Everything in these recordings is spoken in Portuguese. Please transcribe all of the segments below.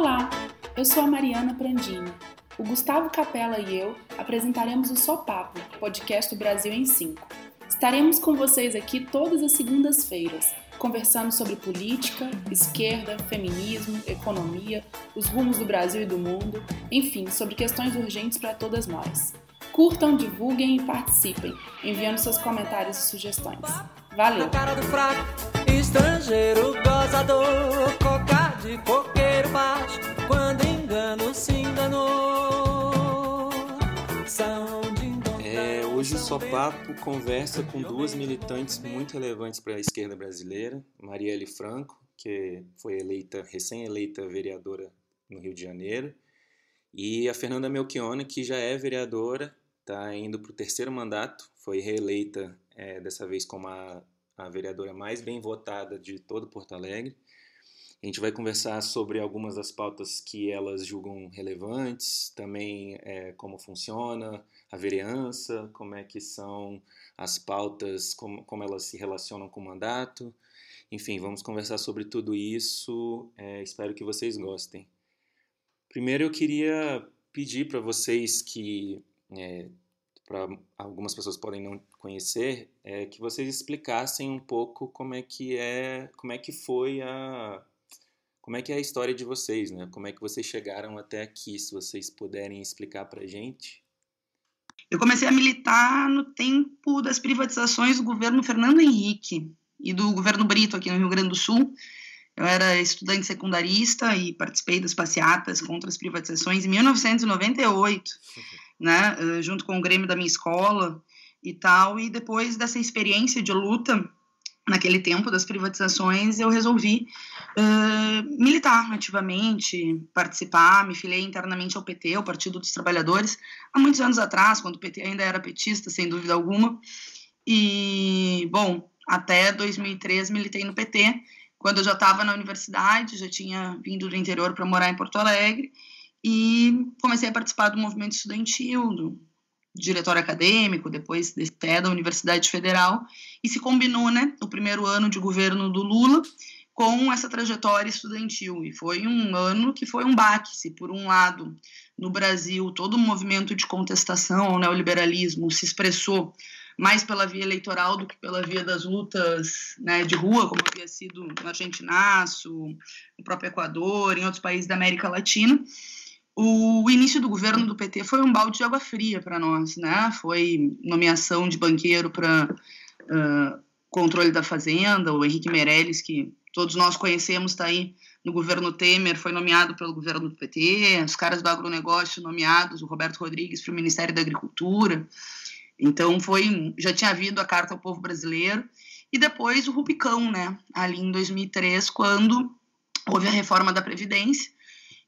Olá, eu sou a Mariana Prandini. O Gustavo Capella e eu apresentaremos o Sopapo, podcast do Brasil em 5. Estaremos com vocês aqui todas as segundas-feiras, conversando sobre política, esquerda, feminismo, economia, os rumos do Brasil e do mundo, enfim, sobre questões urgentes para todas nós. Curtam, divulguem e participem, enviando seus comentários e sugestões. Valeu! Baixo, quando engano se enganou. É, hoje o Só Papo conversa com duas militantes muito relevantes para a esquerda brasileira, Marielle Franco, que foi eleita, recém-eleita vereadora no Rio de Janeiro, e a Fernanda Melchiona, que já é vereadora, está indo para o terceiro mandato, foi reeleita é, dessa vez como a, a vereadora mais bem votada de todo Porto Alegre. A gente vai conversar sobre algumas das pautas que elas julgam relevantes, também é, como funciona a vereança, como é que são as pautas, como, como elas se relacionam com o mandato. Enfim, vamos conversar sobre tudo isso. É, espero que vocês gostem. Primeiro, eu queria pedir para vocês que é, para algumas pessoas podem não conhecer, é que vocês explicassem um pouco como é que é, como é que foi a como é que é a história de vocês, né? Como é que vocês chegaram até aqui, se vocês puderem explicar para gente. Eu comecei a militar no tempo das privatizações do governo Fernando Henrique e do governo Brito aqui no Rio Grande do Sul. Eu era estudante secundarista e participei das passeatas contra as privatizações em 1998 né, eh, junto com o Grêmio da minha escola e tal, e depois dessa experiência de luta naquele tempo das privatizações, eu resolvi uh, militar ativamente, participar, me filiei internamente ao PT, ao Partido dos Trabalhadores, há muitos anos atrás, quando o PT ainda era petista, sem dúvida alguma, e, bom, até 2003 militei no PT, quando eu já estava na universidade, já tinha vindo do interior para morar em Porto Alegre, e comecei a participar do movimento estudantil, do diretório acadêmico, depois até da Universidade Federal, e se combinou, né, o primeiro ano de governo do Lula com essa trajetória estudantil, e foi um ano que foi um baque, se por um lado, no Brasil, todo o movimento de contestação ao neoliberalismo se expressou mais pela via eleitoral do que pela via das lutas né, de rua, como havia sido no Argentinaço, no próprio Equador, em outros países da América Latina, o início do governo do PT foi um balde de água fria para nós, né? Foi nomeação de banqueiro para uh, controle da fazenda, o Henrique Meirelles, que todos nós conhecemos, está aí no governo Temer, foi nomeado pelo governo do PT, os caras do agronegócio nomeados, o Roberto Rodrigues para o Ministério da Agricultura. Então foi, já tinha havido a carta ao povo brasileiro e depois o Rubicão, né? Ali em 2003, quando houve a reforma da previdência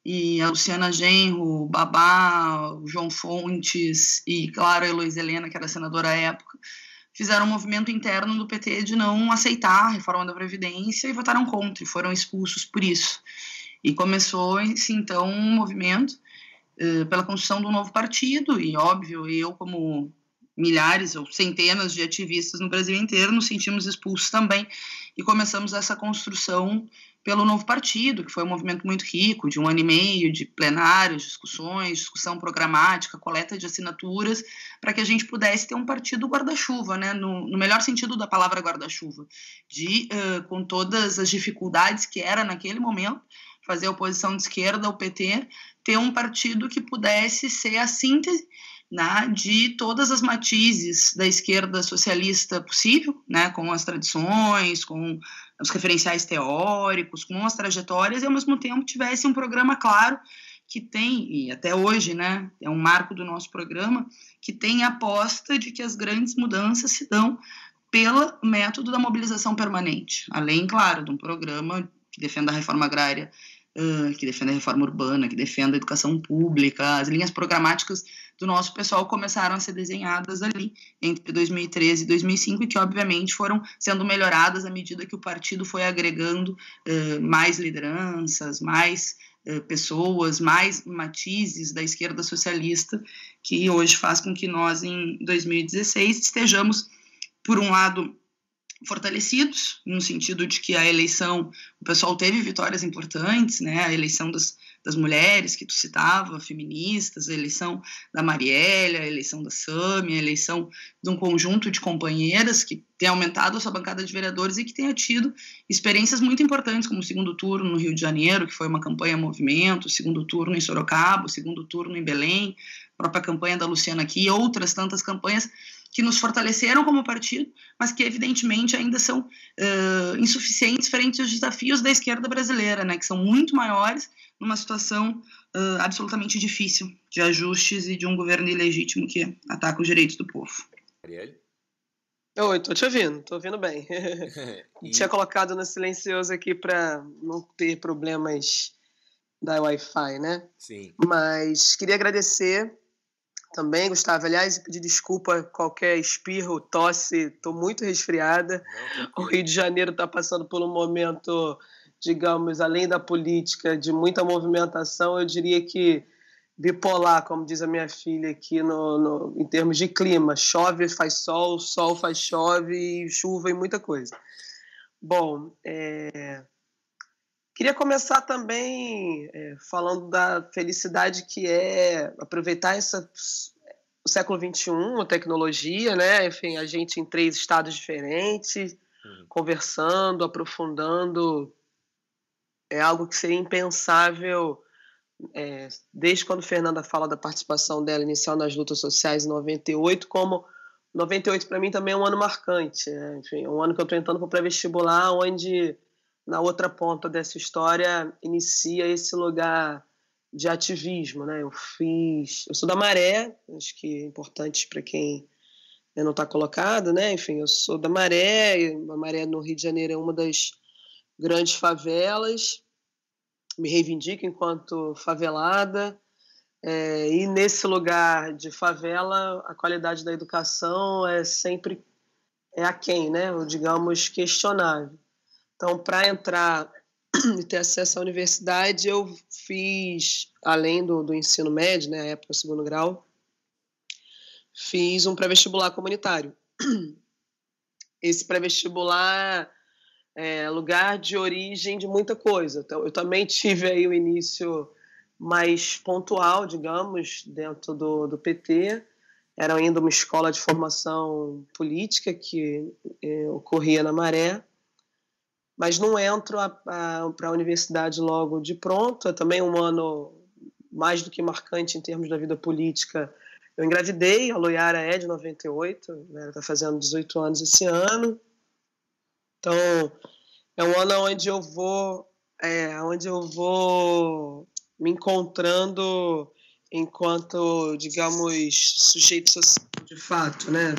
e a Luciana Genro, o Babá, o João Fontes e, claro, a Heloísa Helena, que era senadora à época, fizeram um movimento interno do PT de não aceitar a reforma da Previdência e votaram contra, e foram expulsos por isso. E começou-se, então, um movimento uh, pela construção de um novo partido, e, óbvio, eu, como milhares ou centenas de ativistas no Brasil inteiro, nos sentimos expulsos também, e começamos essa construção pelo novo partido, que foi um movimento muito rico, de um ano e meio de plenários, discussões, discussão programática, coleta de assinaturas, para que a gente pudesse ter um partido guarda-chuva, né, no, no, melhor sentido da palavra guarda-chuva, de, uh, com todas as dificuldades que era naquele momento, fazer oposição de esquerda, o PT, ter um partido que pudesse ser a síntese né, de todas as matizes da esquerda socialista possível, né, com as tradições, com os referenciais teóricos, com as trajetórias, e ao mesmo tempo tivesse um programa claro que tem, e até hoje, né, é um marco do nosso programa, que tem a aposta de que as grandes mudanças se dão pelo método da mobilização permanente, além, claro, de um programa que defenda a reforma agrária uh, que defenda a reforma urbana, que defenda a educação pública, as linhas programáticas do nosso pessoal começaram a ser desenhadas ali entre 2013 e 2005 e que obviamente foram sendo melhoradas à medida que o partido foi agregando uh, mais lideranças, mais uh, pessoas, mais matizes da esquerda socialista, que hoje faz com que nós em 2016 estejamos por um lado fortalecidos, no sentido de que a eleição, o pessoal teve vitórias importantes, né? A eleição das, das mulheres que tu citava, feministas, a eleição da Marielle, a eleição da Sami, a eleição de um conjunto de companheiras que tem aumentado a sua bancada de vereadores e que tenha tido experiências muito importantes, como o segundo turno no Rio de Janeiro, que foi uma campanha movimento, o segundo turno em Sorocaba, o segundo turno em Belém, a própria campanha da Luciana aqui, outras tantas campanhas que nos fortaleceram como partido, mas que evidentemente ainda são uh, insuficientes frente aos desafios da esquerda brasileira, né, que são muito maiores numa situação uh, absolutamente difícil de ajustes e de um governo ilegítimo que ataca os direitos do povo. Arielle? Oi, tô te ouvindo, tô ouvindo bem. e... Tinha colocado no silencioso aqui para não ter problemas da Wi-Fi, né? Sim. Mas queria agradecer também, Gustavo. Aliás, pedir desculpa qualquer espirro, tosse, estou muito resfriada. Não, o Rio de Janeiro está passando por um momento, digamos, além da política, de muita movimentação, eu diria que bipolar, como diz a minha filha aqui no, no, em termos de clima. Chove, faz sol, sol faz chove, chuva e muita coisa. Bom, é... queria começar também é, falando da felicidade que é aproveitar essa, o século XXI, a tecnologia, né? Enfim, a gente em três estados diferentes, uhum. conversando, aprofundando. É algo que seria impensável é, desde quando Fernanda fala da participação dela inicial nas lutas sociais em 98, como 98 para mim também é um ano marcante, né? enfim, é um ano que eu estou entrando para o pré-vestibular, onde na outra ponta dessa história inicia esse lugar de ativismo, né? Eu fiz, eu sou da Maré, acho que é importante para quem não está colocado, né? Enfim, eu sou da Maré, a Maré no Rio de Janeiro é uma das grandes favelas me reivindico enquanto favelada. É, e nesse lugar de favela, a qualidade da educação é sempre é aquém, né? Ou, digamos, questionável. Então, para entrar e ter acesso à universidade, eu fiz, além do, do ensino médio, né, época segundo grau, fiz um pré-vestibular comunitário. Esse pré-vestibular é, lugar de origem de muita coisa. Então, eu também tive aí o início mais pontual, digamos, dentro do, do PT. Era ainda uma escola de formação política que é, ocorria na Maré, mas não entro para a universidade logo de pronto. É também um ano mais do que marcante em termos da vida política. Eu engravidei, a Loiara é de 98, né, está fazendo 18 anos esse ano. Então, é um ano onde eu vou, é, onde eu vou me encontrando enquanto, digamos, sujeito social de fato, né?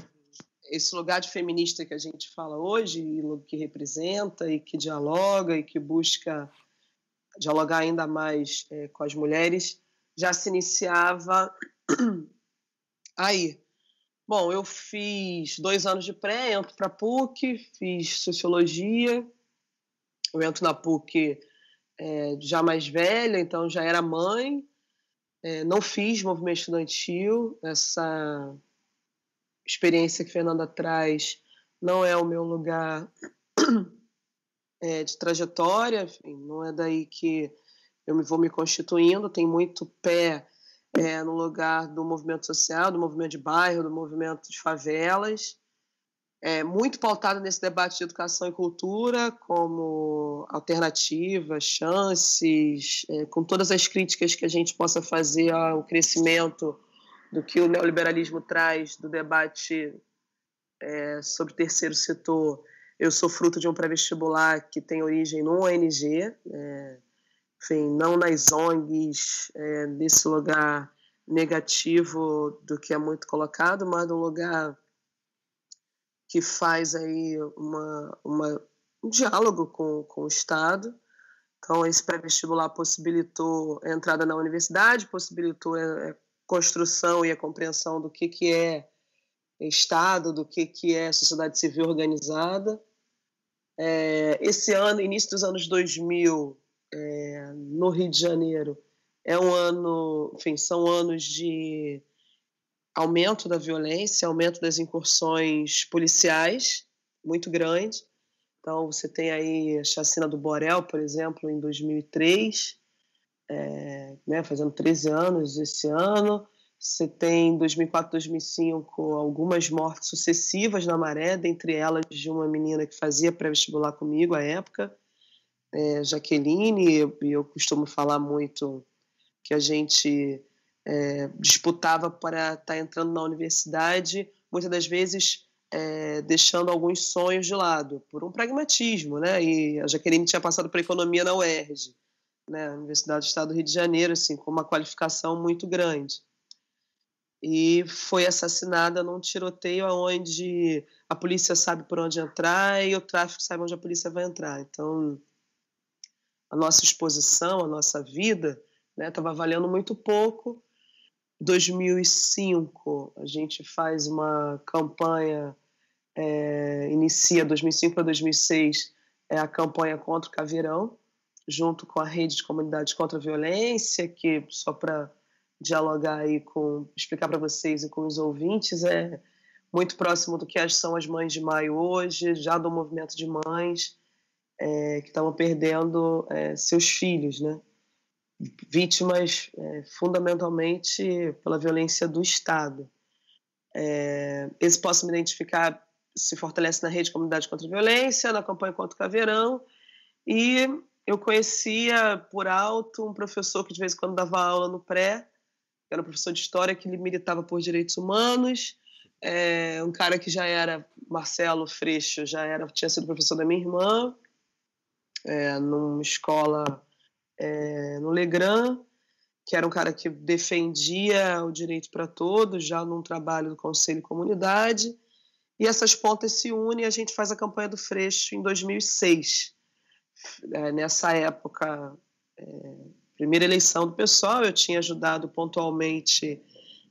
Esse lugar de feminista que a gente fala hoje, que representa e que dialoga e que busca dialogar ainda mais é, com as mulheres, já se iniciava aí, Bom, eu fiz dois anos de pré, entro para PUC, fiz sociologia. Eu entro na PUC é, já mais velha, então já era mãe. É, não fiz movimento estudantil, essa experiência que Fernanda traz não é o meu lugar é, de trajetória, enfim, não é daí que eu vou me constituindo, tem muito pé é, no lugar do movimento social, do movimento de bairro, do movimento de favelas, é, muito pautado nesse debate de educação e cultura como alternativa, chances, é, com todas as críticas que a gente possa fazer ao crescimento do que o neoliberalismo traz do debate é, sobre terceiro setor. Eu sou fruto de um pré-vestibular que tem origem no ONG, é, enfim, não nas ONGs, é, nesse lugar negativo do que é muito colocado, mas num lugar que faz aí uma, uma, um diálogo com, com o Estado. Então, esse pré-vestibular possibilitou a entrada na universidade, possibilitou a construção e a compreensão do que, que é Estado, do que, que é sociedade civil organizada. É, esse ano, início dos anos 2000, é, no Rio de Janeiro é um ano, enfim, são anos de aumento da violência, aumento das incursões policiais. muito grande. Então, você tem aí a chacina do Borel, por exemplo, em 2003, é, né, fazendo 13 anos esse ano. Você tem, em 2004, 2005, algumas mortes sucessivas na maré, dentre elas de uma menina que fazia pré-vestibular comigo à época, é, Jaqueline, e eu costumo falar muito que a gente é, disputava para estar tá entrando na universidade, muitas das vezes é, deixando alguns sonhos de lado, por um pragmatismo, né? E a Jaqueline tinha passado para economia na UERJ, né? Universidade do Estado do Rio de Janeiro, assim, com uma qualificação muito grande. E foi assassinada num tiroteio onde a polícia sabe por onde entrar e o tráfico sabe onde a polícia vai entrar. Então, a nossa exposição, a nossa vida, estava né, valendo muito pouco 2005 a gente faz uma campanha, é, inicia 2005 para 2006 é a campanha contra o caveirão, junto com a rede de comunidades contra a violência, que só para dialogar aí com, explicar para vocês e com os ouvintes, é muito próximo do que são as mães de maio hoje, já do movimento de mães é, que estavam perdendo é, seus filhos, né? vítimas é, fundamentalmente pela violência do Estado. É, esse posso me identificar se fortalece na rede de comunidade contra a violência, na campanha contra o caveirão, e eu conhecia por alto um professor que de vez em quando dava aula no pré, que era professor de história que militava por direitos humanos, é, um cara que já era Marcelo Freixo, já era tinha sido professor da minha irmã, é, numa escola é, no Legrand, que era um cara que defendia o direito para todos, já num trabalho do Conselho e Comunidade. E essas pontas se unem e a gente faz a campanha do Freixo em 2006. É, nessa época, é, primeira eleição do pessoal, eu tinha ajudado pontualmente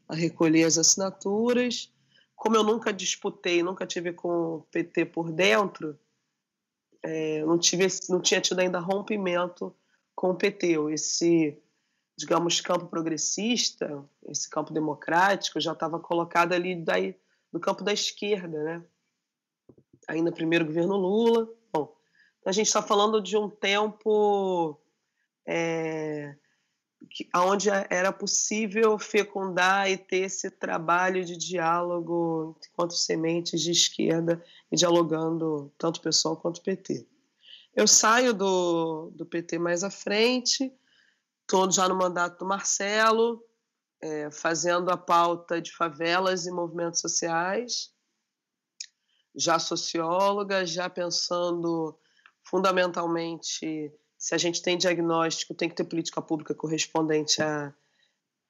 a recolher as assinaturas. Como eu nunca disputei, nunca tive com o PT por dentro, é, não, tive, não tinha tido ainda rompimento com o PT, esse, digamos, campo progressista, esse campo democrático, já estava colocado ali no campo da esquerda, né? Ainda primeiro governo Lula. Então a gente está falando de um tempo é, que, onde era possível fecundar e ter esse trabalho de diálogo enquanto sementes de esquerda e dialogando tanto o pessoal quanto o PT. Eu saio do, do PT mais à frente, estou já no mandato do Marcelo, é, fazendo a pauta de favelas e movimentos sociais, já socióloga, já pensando fundamentalmente se a gente tem diagnóstico, tem que ter política pública correspondente à,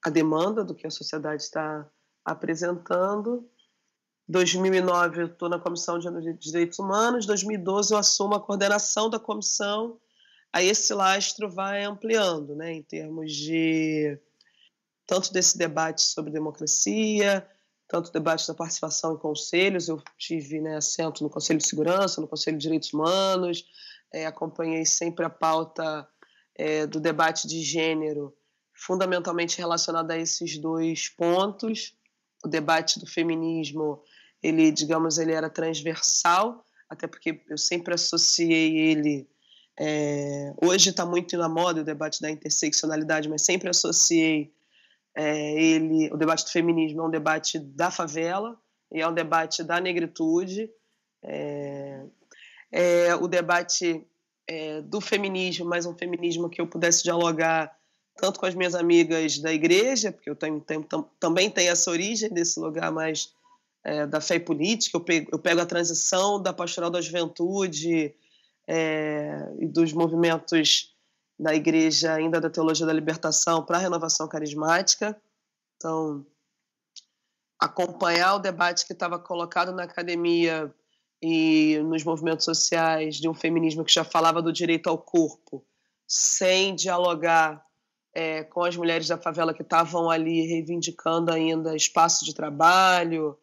à demanda do que a sociedade está apresentando. 2009 eu estou na Comissão de Direitos Humanos, 2012 eu assumo a coordenação da comissão, aí esse lastro vai ampliando, né, em termos de tanto desse debate sobre democracia, tanto debate da participação em conselhos, eu tive né, assento no Conselho de Segurança, no Conselho de Direitos Humanos, é, acompanhei sempre a pauta é, do debate de gênero, fundamentalmente relacionada a esses dois pontos, o debate do feminismo ele, digamos, ele era transversal, até porque eu sempre associei ele. É, hoje está muito na moda o debate da interseccionalidade, mas sempre associei é, ele. O debate do feminismo é um debate da favela e é um debate da negritude. É, é o debate é, do feminismo, mas um feminismo que eu pudesse dialogar tanto com as minhas amigas da igreja, porque eu tenho, tenho, também tenho essa origem desse lugar mais é, da fé e política, eu pego, eu pego a transição da pastoral da juventude é, e dos movimentos da igreja, ainda da teologia da libertação, para a renovação carismática. Então, acompanhar o debate que estava colocado na academia e nos movimentos sociais de um feminismo que já falava do direito ao corpo, sem dialogar é, com as mulheres da favela que estavam ali reivindicando ainda espaço de trabalho,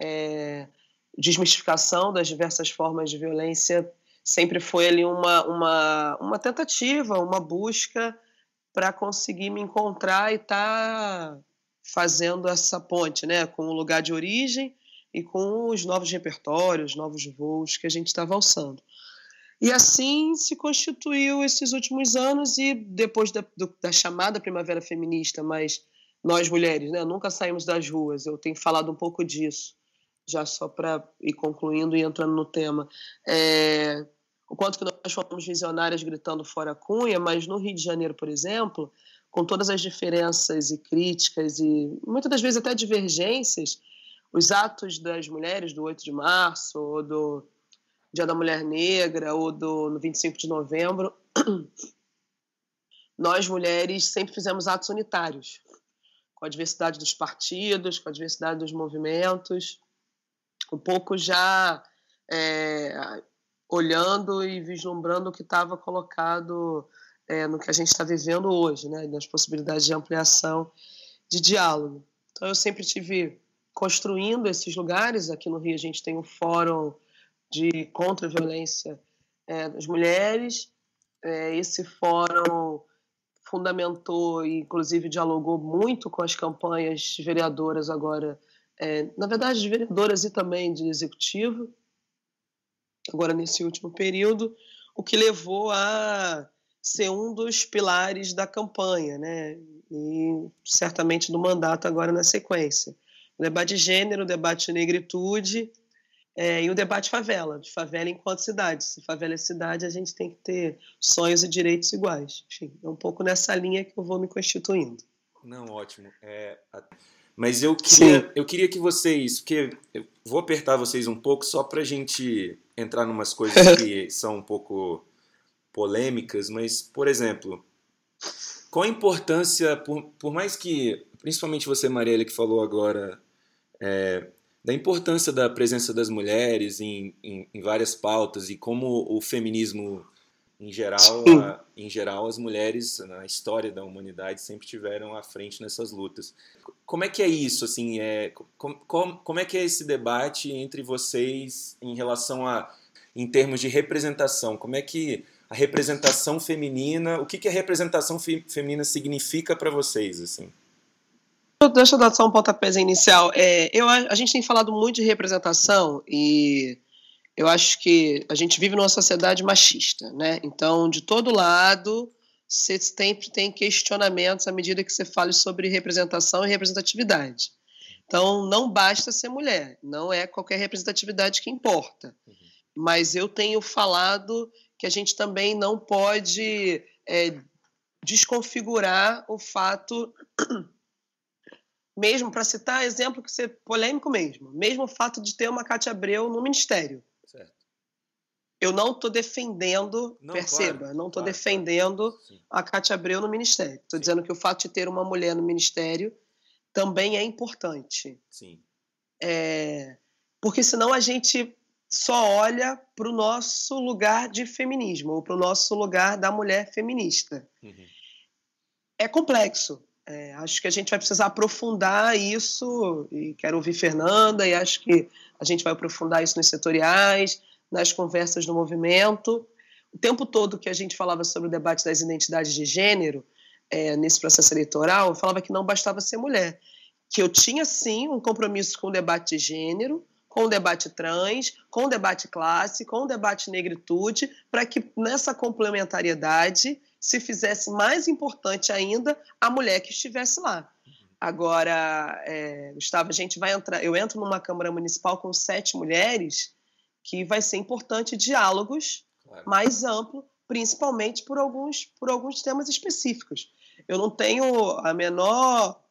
é, desmistificação das diversas formas de violência sempre foi ali uma, uma, uma tentativa, uma busca para conseguir me encontrar e estar tá fazendo essa ponte né, com o lugar de origem e com os novos repertórios, novos voos que a gente estava alçando. E assim se constituiu esses últimos anos e depois da, do, da chamada primavera feminista, mas nós mulheres, né, nunca saímos das ruas. Eu tenho falado um pouco disso, já só para ir concluindo e entrando no tema. É, o quanto que nós fomos visionárias gritando fora Cunha, mas no Rio de Janeiro, por exemplo, com todas as diferenças e críticas e muitas das vezes até divergências, os atos das mulheres do 8 de março, ou do Dia da Mulher Negra, ou do no 25 de novembro, nós mulheres sempre fizemos atos unitários, com a diversidade dos partidos, com a diversidade dos movimentos, um pouco já é, olhando e vislumbrando o que estava colocado é, no que a gente está vivendo hoje, né, nas possibilidades de ampliação de diálogo. Então, eu sempre tive construindo esses lugares. Aqui no Rio a gente tem um fórum de contra a violência é, das mulheres. É, esse fórum fundamentou e, inclusive, dialogou muito com as campanhas vereadoras agora, é, na verdade, de vereadoras e também de executivo, agora nesse último período, o que levou a ser um dos pilares da campanha, né? E certamente do mandato agora na sequência o debate de gênero, o debate de negritude é, e o debate favela, de favela enquanto cidade. Se favela é cidade, a gente tem que ter sonhos e direitos iguais. Enfim, é um pouco nessa linha que eu vou me constituindo. Não, ótimo. É, mas eu queria, eu queria que vocês, porque eu vou apertar vocês um pouco só para a gente entrar em umas coisas que são um pouco polêmicas, mas, por exemplo, qual a importância, por, por mais que, principalmente você, Marielle, que falou agora é, da importância da presença das mulheres em, em, em, várias pautas e como o feminismo em geral, a, em geral as mulheres na história da humanidade sempre tiveram à frente nessas lutas. Como é que é isso assim? É, como, como é que é esse debate entre vocês em relação a em termos de representação? Como é que a representação feminina, o que, que a representação fe, feminina significa para vocês assim? Deixa eu dar só um pontapé inicial. É, eu, a gente tem falado muito de representação e eu acho que a gente vive numa sociedade machista, né? Então, de todo lado, você sempre tem questionamentos à medida que você fala sobre representação e representatividade. Então, não basta ser mulher, não é qualquer representatividade que importa. Uhum. Mas eu tenho falado que a gente também não pode é, desconfigurar o fato mesmo para citar exemplo que ser polêmico mesmo, mesmo o fato de ter uma Cátia Abreu no ministério. Eu não estou defendendo, não, perceba, claro, não estou claro, defendendo claro. a Cátia Abreu no ministério. Estou dizendo que o fato de ter uma mulher no ministério também é importante. Sim. É, porque senão a gente só olha para o nosso lugar de feminismo, ou para o nosso lugar da mulher feminista. Uhum. É complexo, é, acho que a gente vai precisar aprofundar isso, e quero ouvir Fernanda, e acho que a gente vai aprofundar isso nos setoriais, nas conversas do movimento. O tempo todo que a gente falava sobre o debate das identidades de gênero, é, nesse processo eleitoral, eu falava que não bastava ser mulher, que eu tinha sim um compromisso com o debate de gênero, com o debate trans, com o debate classe, com o debate negritude, para que nessa complementariedade se fizesse mais importante ainda a mulher que estivesse lá. Agora, é, Gustavo, a gente vai entrar. Eu entro numa Câmara Municipal com sete mulheres, que vai ser importante diálogos claro. mais amplo, principalmente por alguns, por alguns temas específicos. Eu não tenho a menor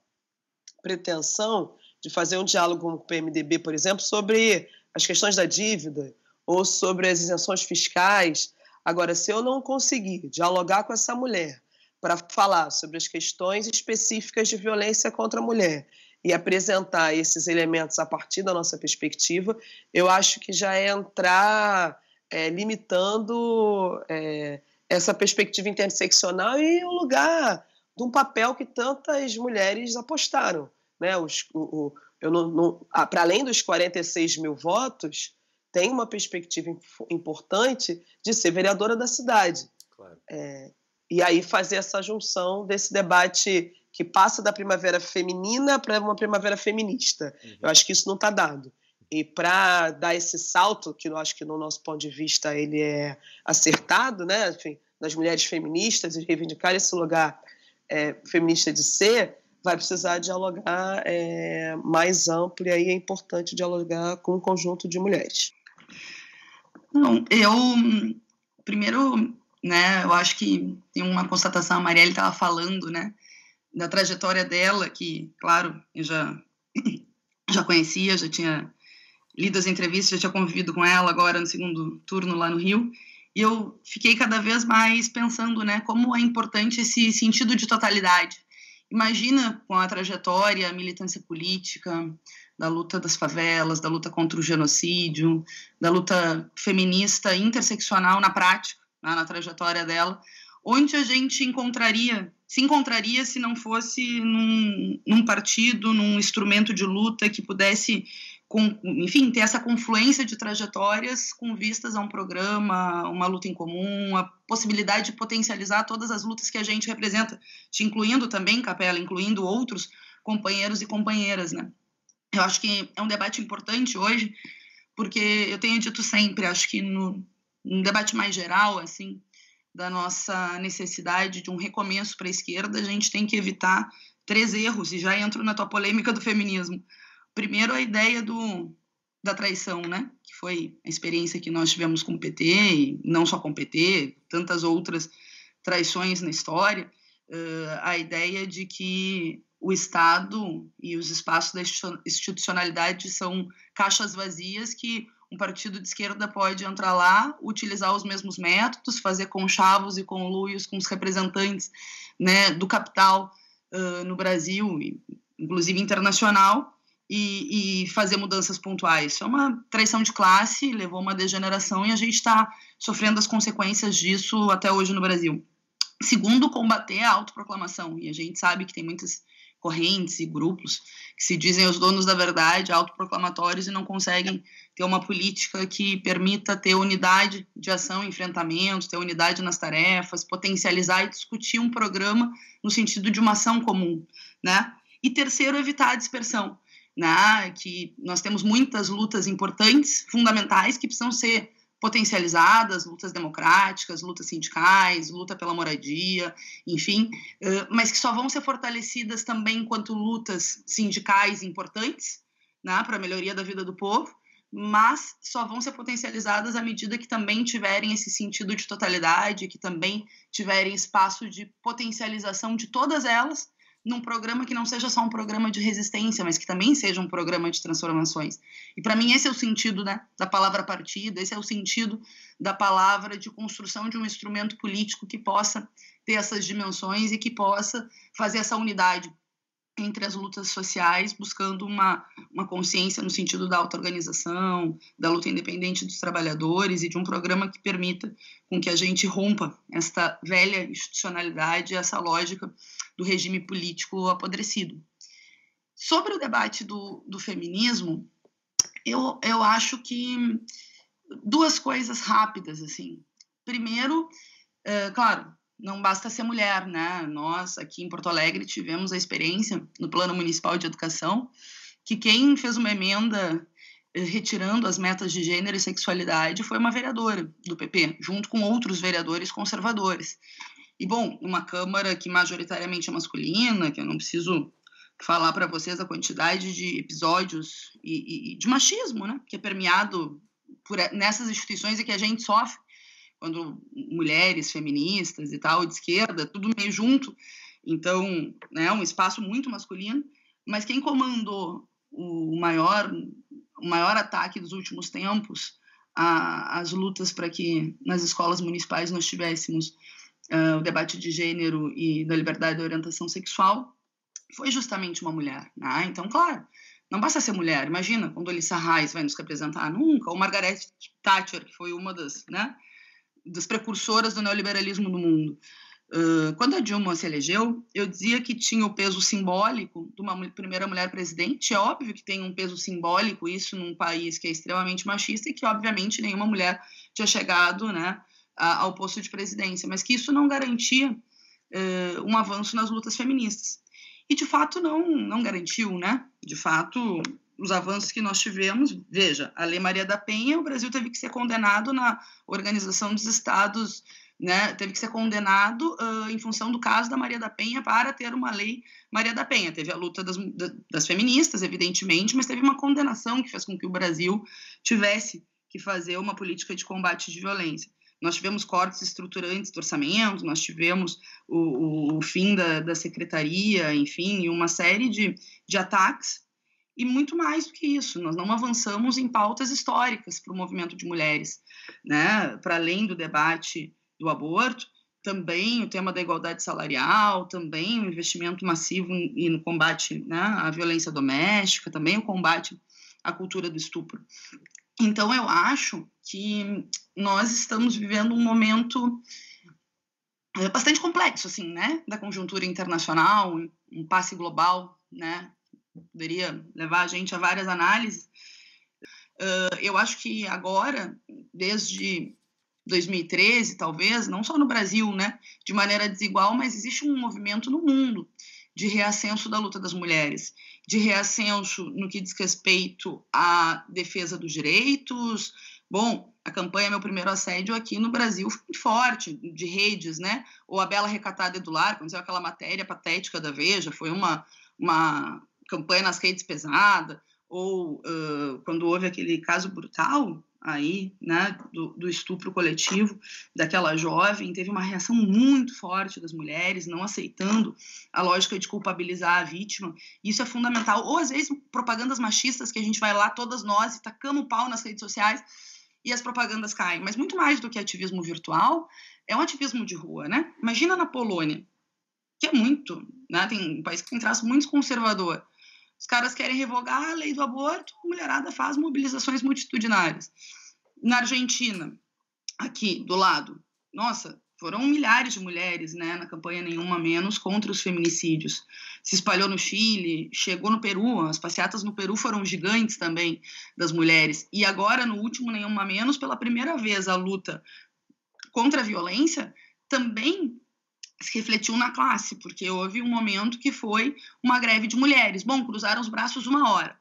pretensão de fazer um diálogo com o PMDB, por exemplo, sobre as questões da dívida ou sobre as isenções fiscais Agora, se eu não conseguir dialogar com essa mulher para falar sobre as questões específicas de violência contra a mulher e apresentar esses elementos a partir da nossa perspectiva, eu acho que já é entrar é, limitando é, essa perspectiva interseccional e o lugar de um papel que tantas mulheres apostaram. Né? Os, o, o, eu não, não para além dos 46 mil votos, tem uma perspectiva importante de ser vereadora da cidade. Claro. É, e aí fazer essa junção desse debate que passa da primavera feminina para uma primavera feminista. Uhum. Eu acho que isso não está dado. E para dar esse salto, que eu acho que no nosso ponto de vista ele é acertado, né? Enfim, das mulheres feministas e reivindicar esse lugar é, feminista de ser, vai precisar dialogar é, mais amplo e aí é importante dialogar com um conjunto de mulheres. Não, eu primeiro, né, eu acho que tem uma constatação, a Marielle estava falando, né, da trajetória dela, que, claro, eu já, já conhecia, já tinha lido as entrevistas, já tinha convivido com ela agora no segundo turno lá no Rio, e eu fiquei cada vez mais pensando, né, como é importante esse sentido de totalidade. Imagina com a trajetória, a militância política, da luta das favelas, da luta contra o genocídio, da luta feminista interseccional na prática, né, na trajetória dela, onde a gente encontraria, se encontraria se não fosse num, num partido, num instrumento de luta que pudesse com, enfim, ter essa confluência de trajetórias com vistas a um programa, uma luta em comum, a possibilidade de potencializar todas as lutas que a gente representa, te incluindo também, Capela, incluindo outros companheiros e companheiras, né? Eu acho que é um debate importante hoje, porque eu tenho dito sempre, acho que no, debate mais geral, assim, da nossa necessidade de um recomeço para a esquerda, a gente tem que evitar três erros, e já entro na tua polêmica do feminismo Primeiro, a ideia do, da traição, né? Que foi a experiência que nós tivemos com o PT, e não só com o PT, tantas outras traições na história. Uh, a ideia de que o Estado e os espaços da institucionalidade são caixas vazias que um partido de esquerda pode entrar lá, utilizar os mesmos métodos, fazer conchavos e conluios com os representantes né, do capital uh, no Brasil, inclusive internacional, e, e, fazer mudanças pontuais. Isso é uma traição de classe, levou uma degeneração e a gente está sofrendo as consequências disso até hoje no Brasil. Segundo, combater a autoproclamação. E a gente sabe que tem muitas correntes e grupos que se dizem os donos da verdade, autoproclamatórios, e não conseguem ter uma política que permita ter unidade de ação, enfrentamento, ter unidade nas tarefas, potencializar e discutir um programa no sentido de uma ação comum, né? E terceiro, evitar a dispersão né, que nós temos muitas lutas importantes, fundamentais, que precisam ser potencializadas, lutas democráticas, lutas sindicais, luta pela moradia, enfim, mas que só vão ser fortalecidas também enquanto lutas sindicais importantes, né, para a melhoria da vida do povo, mas só vão ser potencializadas à medida que também tiverem esse sentido de totalidade, que também tiverem espaço de potencialização de todas elas num programa que não seja só um programa de resistência, mas que também seja um programa de transformações. E para mim esse é o sentido né, da palavra partida, esse é o sentido da palavra de construção de um instrumento político que possa ter essas dimensões e que possa fazer essa unidade entre as lutas sociais, buscando uma, uma consciência no sentido da auto-organização, da luta independente dos trabalhadores e de um programa que permita com que a gente rompa esta velha institucionalidade, essa lógica do regime político apodrecido. Sobre o debate do, do feminismo, eu, eu acho que duas coisas rápidas, assim. Primeiro, é, claro, não basta ser mulher, né? Nós aqui em Porto Alegre tivemos a experiência no Plano Municipal de Educação que quem fez uma emenda eh, retirando as metas de gênero e sexualidade foi uma vereadora do PP, junto com outros vereadores conservadores. E bom, uma câmara que majoritariamente é masculina, que eu não preciso falar para vocês a quantidade de episódios e, e, de machismo, né, que é permeado por nessas instituições e que a gente sofre quando mulheres feministas e tal, de esquerda, tudo meio junto. Então, né, um espaço muito masculino, mas quem comandou o maior, o maior ataque dos últimos tempos às lutas para que nas escolas municipais nós tivéssemos uh, o debate de gênero e da liberdade da orientação sexual foi justamente uma mulher. Né? Então, claro, não basta ser mulher. Imagina quando Alissa Reis vai nos representar nunca, ou Margaret Thatcher, que foi uma das, né, das precursoras do neoliberalismo no mundo. Quando a Dilma se elegeu, eu dizia que tinha o peso simbólico de uma primeira mulher presidente. É óbvio que tem um peso simbólico isso num país que é extremamente machista e que, obviamente, nenhuma mulher tinha chegado né, ao posto de presidência, mas que isso não garantia uh, um avanço nas lutas feministas. E, de fato, não, não garantiu, né? De fato, os avanços que nós tivemos. Veja, a Lei Maria da Penha, o Brasil teve que ser condenado na Organização dos Estados, né, teve que ser condenado uh, em função do caso da Maria da Penha para ter uma lei Maria da Penha. Teve a luta das, das feministas, evidentemente, mas teve uma condenação que fez com que o Brasil tivesse que fazer uma política de combate de violência. Nós tivemos cortes estruturantes do orçamento, nós tivemos o, o fim da, da secretaria, enfim, uma série de, de ataques e muito mais do que isso, nós não avançamos em pautas históricas para o movimento de mulheres, né? Para além do debate do aborto, também o tema da igualdade salarial, também o investimento massivo no combate né, à violência doméstica, também o combate à cultura do estupro. Então, eu acho que nós estamos vivendo um momento é, bastante complexo, assim, né, da conjuntura internacional, um passe global, né, poderia levar a gente a várias análises. Uh, eu acho que agora, desde 2013, talvez, não só no Brasil, né, de maneira desigual, mas existe um movimento no mundo de reascenso da luta das mulheres, de reascenso no que diz respeito à defesa dos direitos. Bom, a campanha Meu Primeiro Assédio aqui no Brasil foi muito forte, de redes, né? Ou A Bela Recatada Edular, quando saiu aquela matéria patética da Veja, foi uma, uma campanha nas redes pesada, ou uh, quando houve aquele caso brutal aí, né, do, do, estupro coletivo daquela jovem, teve uma reação muito forte das mulheres, não aceitando a lógica de culpabilizar a vítima. Isso é fundamental. Ou às vezes propagandas machistas que a gente vai lá todas nós e tacamos pau nas redes sociais e as propagandas caem. Mas muito mais do que ativismo virtual, é um ativismo de rua, né? Imagina na Polônia, que é muito, né, tem um país que tem traço muito conservador os caras querem revogar a lei do aborto, a mulherada faz mobilizações multitudinárias. Na Argentina, aqui do lado, nossa, foram milhares de mulheres né, na campanha Nenhuma Menos contra os feminicídios. Se espalhou no Chile, chegou no Peru, as passeatas no Peru foram gigantes também das mulheres. E agora, no último Nenhuma Menos, pela primeira vez, a luta contra a violência também se refletiu na classe, porque houve um momento que foi uma greve de mulheres. Bom, cruzaram os braços uma hora.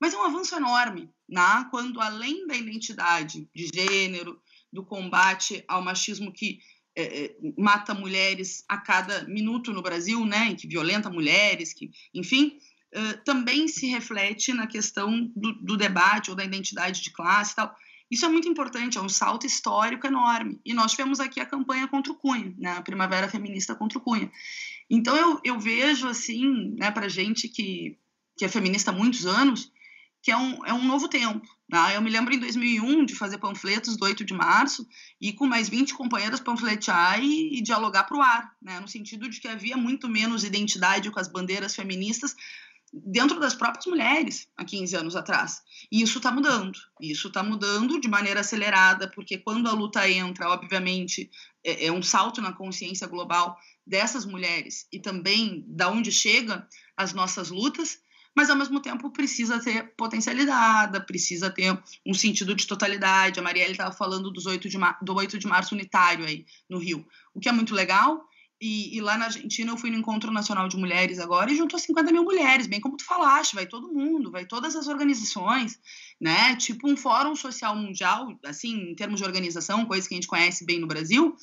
Mas é um avanço enorme, né? quando além da identidade de gênero, do combate ao machismo que é, é, mata mulheres a cada minuto no Brasil, né, que violenta mulheres, que, enfim, também se reflete na questão do, do, debate ou da identidade de classe e tal. Isso é muito importante, é um salto histórico enorme. E nós tivemos aqui a campanha contra o Cunha, né, a Primavera Feminista contra o Cunha. Então eu, eu vejo, assim, né, para gente que, que é feminista há muitos anos, que é um, é um novo tempo. Né? Eu me lembro em 2001 de fazer panfletos do 8 de março e com mais 20 companheiras panfletear e, e dialogar para o ar, né? no sentido de que havia muito menos identidade com as bandeiras feministas dentro das próprias mulheres há 15 anos atrás. E isso está mudando. Isso está mudando de maneira acelerada, porque quando a luta entra, obviamente, é, é, um salto na consciência global dessas mulheres e também da onde chega as nossas lutas, mas ao mesmo tempo precisa ter potencialidade, precisa ter um sentido de totalidade. A Marielle estava falando dos 8 de do 8 de março unitário aí no Rio, o que é muito legal, e, e, lá na Argentina eu fui no Encontro Nacional de Mulheres agora e juntou 50 mil mulheres, bem como tu falaste, vai todo mundo, vai todas as organizações, né? Tipo um fórum social mundial, assim, em termos de organização, coisa que a gente conhece bem no Brasil,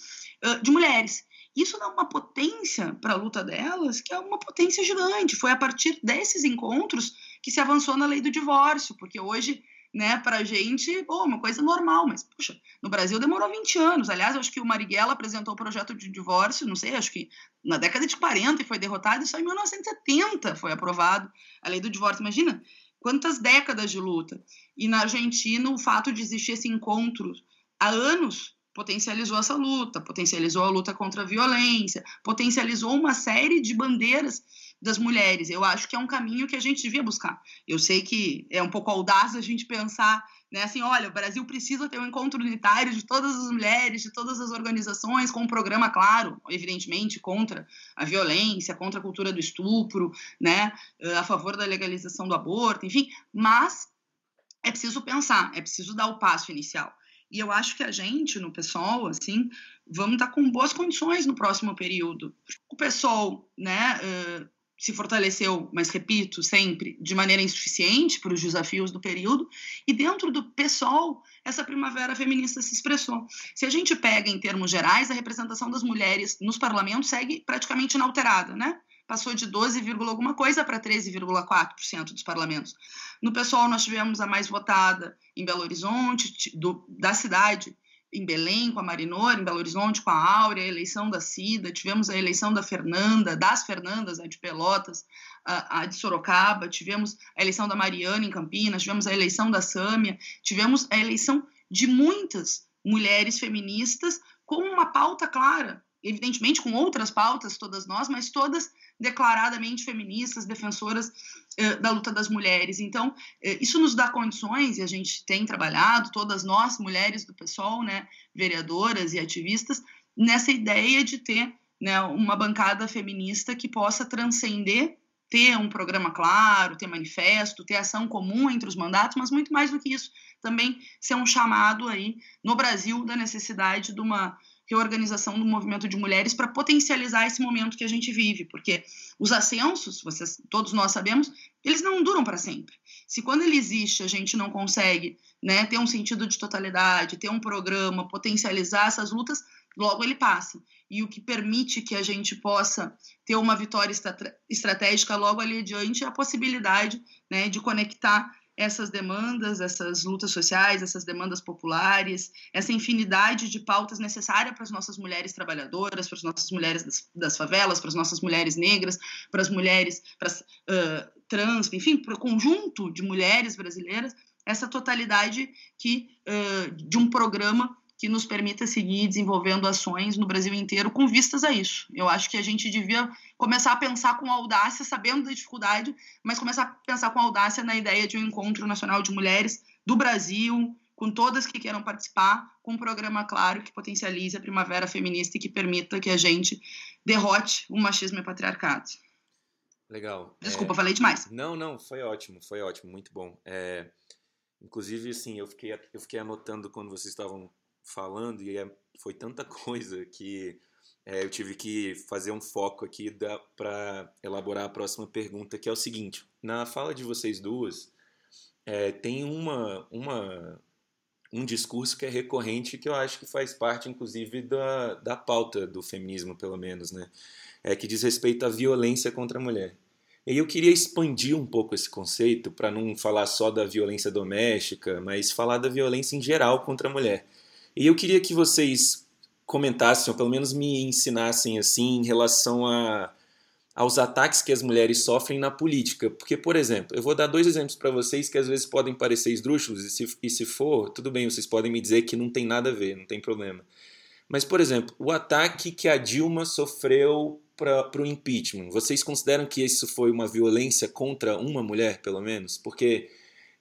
de mulheres. Isso dá uma potência para a luta delas, que é uma potência gigante. Foi a partir desses encontros que se avançou na lei do divórcio, porque hoje né, para gente, pô, uma coisa normal, mas, puxa, no Brasil demorou 20 anos. Aliás, acho que o Marighella apresentou o projeto de divórcio, não sei, acho que na década de 40 e foi derrotado, e só em 1970 foi aprovado a lei do divórcio. Imagina quantas décadas de luta. E na Argentina, o fato de existir esse encontro há anos potencializou essa luta, potencializou a luta contra a violência, potencializou uma série de bandeiras das mulheres. Eu acho que é um caminho que a gente devia buscar. Eu sei que é um pouco audaz a gente pensar, né, assim, olha, o Brasil precisa ter um encontro unitário de todas as mulheres, de todas as organizações, com um programa claro, evidentemente, contra a violência, contra a cultura do estupro, né, a favor da legalização do aborto, enfim, mas é preciso pensar, é preciso dar o passo inicial. E eu acho que a gente, no pessoal, assim, vamos estar com boas condições no próximo período. O pessoal, né, se fortaleceu, mas repito, sempre de maneira insuficiente para os desafios do período, e dentro do PSOL, essa primavera feminista se expressou. Se a gente pega em termos gerais, a representação das mulheres nos parlamentos segue praticamente inalterada, né? Passou de 12, alguma coisa para 13,4% dos parlamentos. No PSOL, nós tivemos a mais votada em Belo Horizonte, do, da cidade, em Belém com a Marinor, em Belo Horizonte com a Áurea, a eleição da Cida, tivemos a eleição da Fernanda, das Fernandas, a de Pelotas, a, a, de Sorocaba, tivemos a eleição da Mariana em Campinas, tivemos a eleição da Sâmia, tivemos a eleição de muitas mulheres feministas com uma pauta clara, evidentemente com outras pautas, todas nós, mas todas declaradamente feministas, defensoras eh, da luta das mulheres. Então, eh, isso nos dá condições, e a gente tem trabalhado, todas nós, mulheres do PSOL, né, vereadoras e ativistas, nessa ideia de ter né, uma bancada feminista que possa transcender, ter um programa claro, ter manifesto, ter ação comum entre os mandatos, mas muito mais do que isso, também ser um chamado aí no Brasil da necessidade de uma reorganização do movimento de mulheres para potencializar esse momento que a gente vive, porque os ascensos, vocês, todos nós sabemos, eles não duram para sempre. Se quando ele existe a gente não consegue né, ter um sentido de totalidade, ter um programa, potencializar essas lutas, logo ele passa. E o que permite que a gente possa ter uma vitória estratégica logo ali adiante é a possibilidade né, de conectar essas demandas, essas lutas sociais, essas demandas populares, essa infinidade de pautas necessárias para as nossas mulheres trabalhadoras, para as nossas mulheres das, das favelas, para as nossas mulheres negras, para as mulheres para as, uh, trans, enfim, para o conjunto de mulheres brasileiras, essa totalidade que uh, de um programa que nos permita seguir desenvolvendo ações no Brasil inteiro com vistas a isso. Eu acho que a gente devia começar a pensar com audácia, sabendo da dificuldade, mas começar a pensar com audácia na ideia de um encontro nacional de mulheres do Brasil, com todas que queiram participar, com um programa claro que potencialize a primavera feminista e que permita que a gente derrote o machismo e o patriarcado. Legal. Desculpa, é... falei demais. Não, não, foi ótimo, foi ótimo, muito bom. É... Inclusive, assim, eu fiquei, eu fiquei anotando quando vocês estavam falando e é, foi tanta coisa que é, eu tive que fazer um foco aqui para elaborar a próxima pergunta, que é o seguinte: na fala de vocês duas, é, tem uma, uma, um discurso que é recorrente que eu acho que faz parte, inclusive, da, da pauta do feminismo, pelo menos, né? É, que diz respeito à violência contra a mulher. E eu queria expandir um pouco esse conceito para não falar só da violência doméstica, mas falar da violência em geral contra a mulher. E eu queria que vocês comentassem, ou pelo menos me ensinassem assim, em relação a, aos ataques que as mulheres sofrem na política. Porque, por exemplo, eu vou dar dois exemplos para vocês que às vezes podem parecer esdrúxulos, e se, e se for, tudo bem, vocês podem me dizer que não tem nada a ver, não tem problema. Mas, por exemplo, o ataque que a Dilma sofreu para o impeachment, vocês consideram que isso foi uma violência contra uma mulher, pelo menos? Porque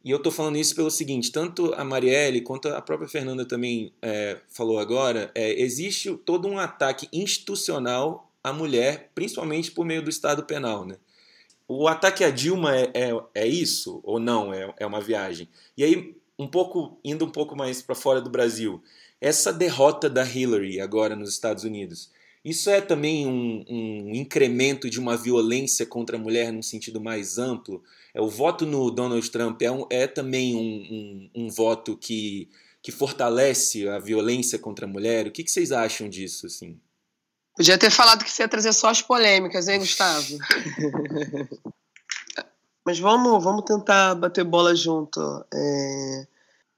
e eu estou falando isso pelo seguinte: tanto a Marielle quanto a própria Fernanda também é, falou agora, é, existe todo um ataque institucional à mulher, principalmente por meio do Estado Penal. Né? O ataque à Dilma é, é, é isso ou não? É, é uma viagem? E aí, um pouco indo um pouco mais para fora do Brasil, essa derrota da Hillary agora nos Estados Unidos. Isso é também um, um incremento de uma violência contra a mulher num sentido mais amplo? É, o voto no Donald Trump é, um, é também um, um, um, voto que, que fortalece a violência contra a mulher? O que, que vocês acham disso? Assim? Podia ter falado que você ia trazer só as polêmicas, hein, Gustavo? Mas vamos, vamos tentar bater bola junto. É...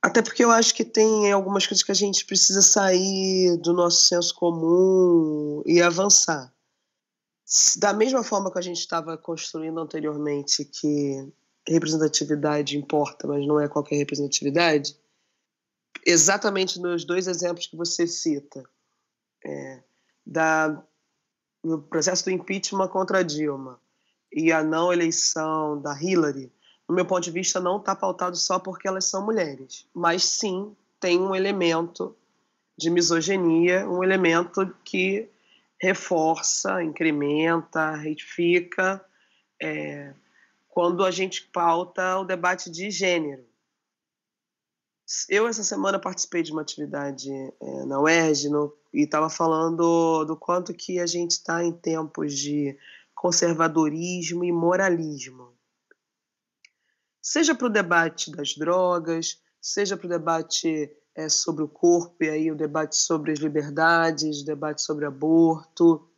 Até porque eu acho que tem algumas coisas que a gente precisa sair do nosso senso comum e avançar da mesma forma que a gente estava construindo anteriormente que representatividade importa, mas não é qualquer representatividade, exatamente nos dois exemplos que você cita, é, da, no processo do impeachment contra Dilma e a não eleição da Hillary, no meu ponto de vista, não está pautado só porque elas são mulheres, mas sim tem um elemento de misoginia, um elemento que reforça, incrementa, retifica é, quando a gente pauta o debate de gênero. Eu, essa semana, participei de uma atividade é, na UERJ no, e estava falando do quanto que a gente está em tempos de conservadorismo e moralismo. Seja para o debate das drogas, seja para o debate é, sobre o corpo, e aí o debate sobre as liberdades, debate sobre aborto.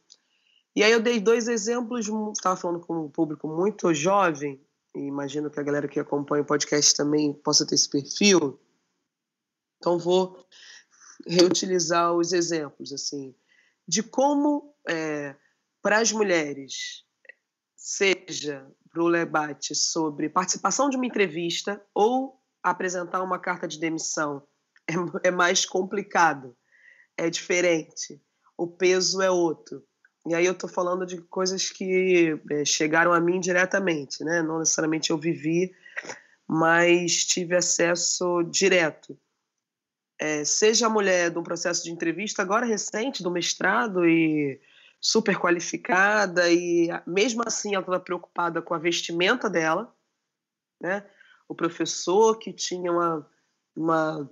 E aí eu dei dois exemplos, estava falando com um público muito jovem, e imagino que a galera que acompanha o podcast também possa ter esse perfil. Então vou reutilizar os exemplos assim de como é, para as mulheres seja para o debate sobre participação de uma entrevista ou apresentar uma carta de demissão é, é mais complicado, é diferente, o peso é outro. E aí eu estou falando de coisas que é, chegaram a mim diretamente, né? Não necessariamente eu vivi, mas tive acesso direto. É, seja a mulher de um processo de entrevista agora recente, do mestrado e super qualificada e mesmo assim ela estava preocupada com a vestimenta dela, né? O professor que tinha uma, uma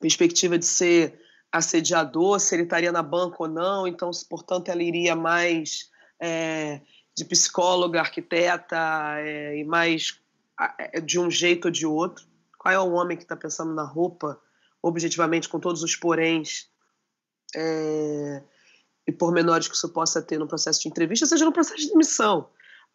perspectiva de ser assediador, se ele estaria na banca ou não, então, portanto, ela iria mais é, de psicóloga, arquiteta é, e mais é, de um jeito ou de outro. Qual é o homem que está pensando na roupa, objetivamente, com todos os poréns é, e pormenores que isso possa ter no processo de entrevista, seja no processo de demissão.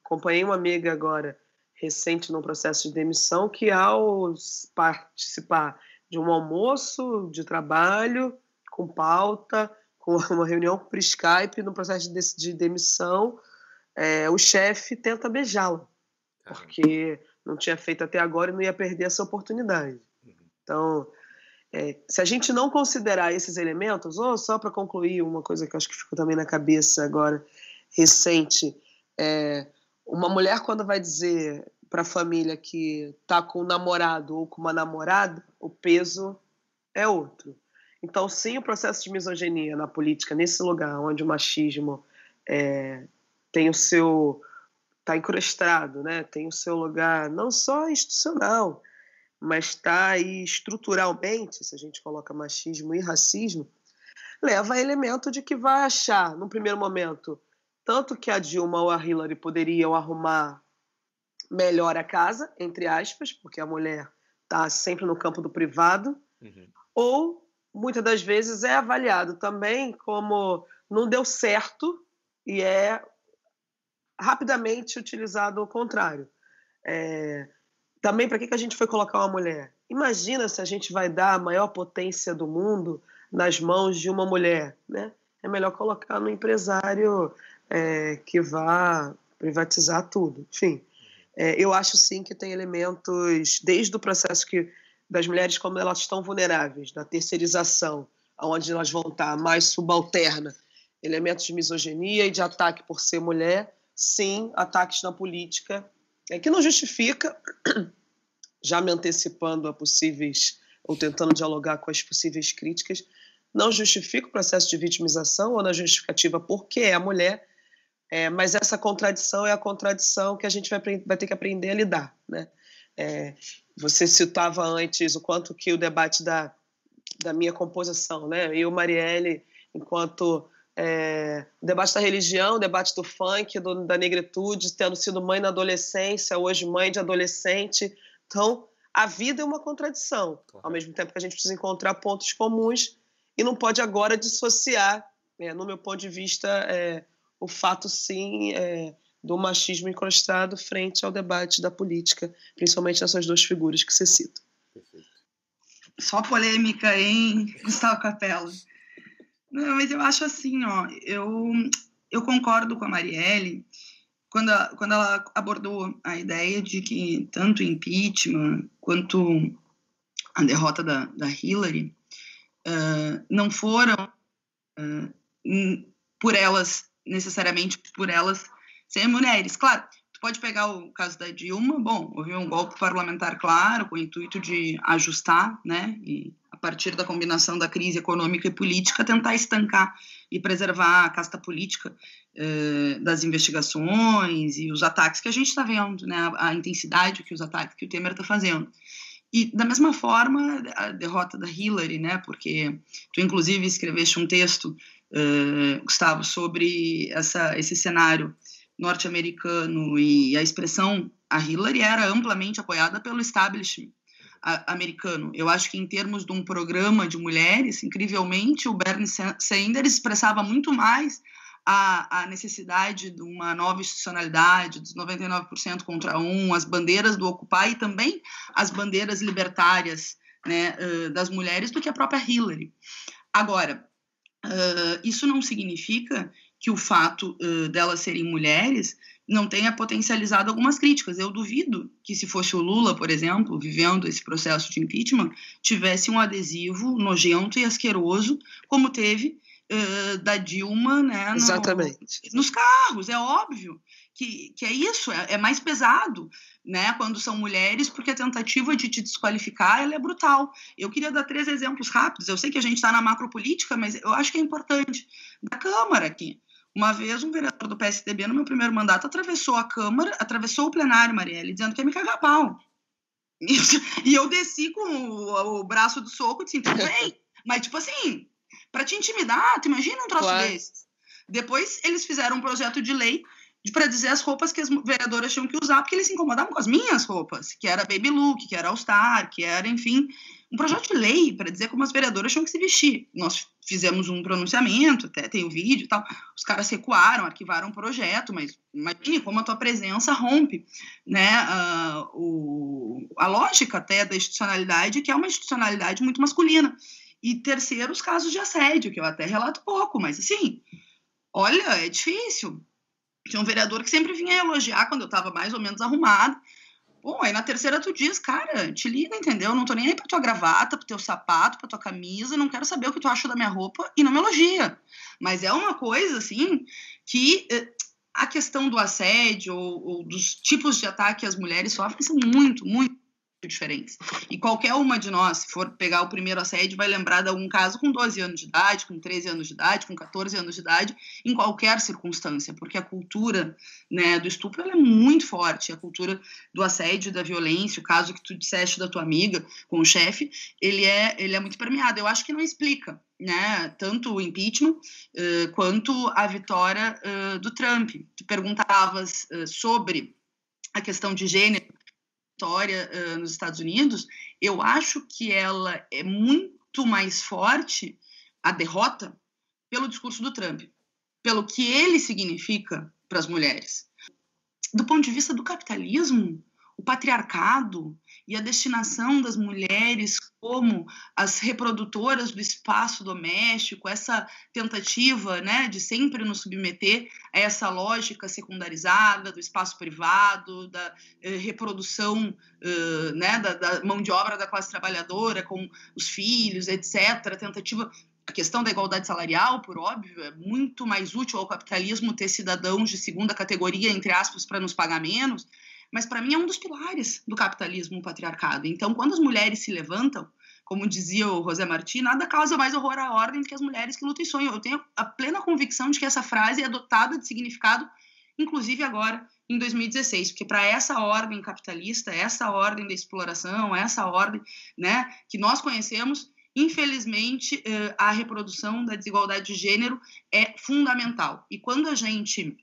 Acompanhei uma amiga agora recente num processo de demissão que, ao participar de um almoço de trabalho, com pauta, com uma reunião por Skype, no processo de, de demissão, é, o chefe tenta beijá-la, porque não tinha feito até agora e não ia perder essa oportunidade. Uhum. Então, é, se a gente não considerar esses elementos, ou só para concluir uma coisa que acho que ficou também na cabeça agora, recente, é, uma mulher quando vai dizer para a família que está com um namorado ou com uma namorada, o peso é outro. Então, sim, o processo de misoginia na política, nesse lugar onde o machismo é, tem o seu. está incrustado, né? tem o seu lugar não só institucional, mas está aí estruturalmente, se a gente coloca machismo e racismo, leva a elemento de que vai achar, no primeiro momento, tanto que a Dilma ou a Hillary poderiam arrumar melhor a casa, entre aspas, porque a mulher está sempre no campo do privado, uhum. ou muitas das vezes é avaliado também como não deu certo e é rapidamente utilizado o contrário. É, também, para que, que a gente foi colocar uma mulher? Imagina se a gente vai dar a maior potência do mundo nas mãos de uma mulher, né? É melhor colocar no empresário é, que vá privatizar tudo. Enfim, é, eu acho sim que tem elementos, desde o processo que das mulheres como elas estão vulneráveis, da terceirização, onde elas vão estar mais subalterna, elementos de misoginia e de ataque por ser mulher, sim, ataques na política, é, que não justifica, já me antecipando a possíveis, ou tentando dialogar com as possíveis críticas, não justifica o processo de vitimização ou na justificativa porque é a mulher, é, mas essa contradição é a contradição que a gente vai, vai ter que aprender a lidar. Né? É, você citava antes o quanto que o debate da, da minha composição, né? eu, Marielle, enquanto é, o debate da religião, o debate do funk, do, da negritude, tendo sido mãe na adolescência, hoje mãe de adolescente. Então, a vida é uma contradição, ao mesmo tempo que a gente precisa encontrar pontos comuns e não pode agora dissociar, é, no meu ponto de vista, é, o fato, sim, é, do machismo encrustado frente ao debate da política, principalmente nessas duas figuras que você cita. Só polêmica, hein, Gustavo Capella? Não, mas eu acho assim, ó, eu, eu concordo com a Marielle quando, quando ela abordou a ideia de que tanto o impeachment quanto a derrota da, da Hillary uh, não foram uh, por elas necessariamente por elas serem mulheres. Claro, tu pode pegar o caso da Dilma, bom, houve um golpe parlamentar claro, com o intuito de ajustar, né, e a partir da combinação da crise econômica e política, tentar estancar e preservar a casta política eh, das investigações e os ataques que a gente está vendo, né, a, a intensidade que os ataques que o Temer está fazendo. E da mesma forma, a derrota da Hillary, né, porque tu inclusive escreveste um texto uh, Gustavo, sobre essa, esse cenário norte-americano e a expressão a Hillary era amplamente apoiada pelo establishment americano. Eu acho que em termos de um programa de mulheres, incrivelmente, o Bernie Sanders expressava muito mais a, a, necessidade de uma nova institucionalidade, dos 99% contra um, as bandeiras do Occupy e também as bandeiras libertárias né, das mulheres do que a própria Hillary. Agora, uh, isso não significa que o fato uh, delas serem mulheres não tenha potencializado algumas críticas. Eu duvido que, se fosse o Lula, por exemplo, vivendo esse processo de impeachment, tivesse um adesivo nojento e asqueroso, como teve uh, da Dilma, né? No, Exatamente. Nos carros, é óbvio que, que é isso, é, é, mais pesado, né? Quando são mulheres, porque a tentativa de te desqualificar ela é brutal. Eu queria dar três exemplos rápidos. Eu sei que a gente está na macropolítica, mas eu acho que é importante. Da Câmara aqui. Uma vez, um vereador do PSDB, no meu primeiro mandato, atravessou a Câmara, atravessou o plenário, Marielle, dizendo que ia me cagar pau. E eu desci com o, o braço do soco e disse, tudo bem. Mas, tipo assim, para te intimidar, tu imagina um troço claro. desses. Depois, eles fizeram um projeto de lei para dizer as roupas que as vereadoras tinham que usar, porque eles se incomodavam com as minhas roupas, que era baby look, que era all star, que era, enfim, um projeto de lei para dizer como as vereadoras tinham que se vestir. Nós fizemos um pronunciamento, até tem o vídeo e tal. Os caras recuaram, arquivaram o projeto, mas imagine como a tua presença rompe né, o, a lógica até da institucionalidade, que é uma institucionalidade muito masculina. E terceiro, os casos de assédio, que eu até relato pouco, mas assim, olha, é difícil. Tinha um vereador que sempre vinha elogiar quando eu estava mais ou menos arrumada. Bom, aí na terceira tu diz, cara, te liga, entendeu? Não tô nem aí pra tua gravata, pro teu sapato, pra tua camisa, não quero saber o que tu acha da minha roupa e não me elogia. Mas é uma coisa, assim, que eh, a questão do assédio ou, ou dos tipos de ataque que as mulheres sofrem são muito, muito diferentes. E qualquer uma de nós, se for pegar o primeiro assédio, vai lembrar de algum caso com 12 anos de idade, com 13 anos de idade, com 14 anos de idade, em qualquer circunstância, porque a cultura né, do estupro é muito forte, a cultura do assédio, da violência, o caso que tu disseste da tua amiga com o chefe, ele é, ele é muito permeado. Eu acho que não explica né, tanto o impeachment uh, quanto a vitória uh, do Trump. Tu perguntavas uh, sobre a questão de gênero história uh, nos Estados Unidos, eu acho que ela é muito mais forte, a derrota, pelo discurso do Trump, pelo que ele significa para as mulheres. Do ponto de vista do capitalismo, o patriarcado e a destinação das mulheres como as reprodutoras do espaço doméstico, essa tentativa né, de sempre nos submeter a essa lógica secundarizada do espaço privado, da eh, reprodução eh, né, da, da, mão de obra da classe trabalhadora com os filhos, etc. A tentativa a questão da igualdade salarial, por óbvio, é muito mais útil ao capitalismo ter cidadãos de segunda categoria, entre aspas, para nos pagar menos, mas para mim é um dos pilares do capitalismo patriarcado. Então, quando as mulheres se levantam, como dizia o José Martí, nada causa mais horror à ordem do que as mulheres que lutam e sonham. Eu tenho a plena convicção de que essa frase é dotada de significado, inclusive agora, em 2016, porque para essa ordem capitalista, essa ordem da exploração, essa ordem né, que nós conhecemos, infelizmente, eh, a reprodução da desigualdade de gênero é fundamental. E quando a gente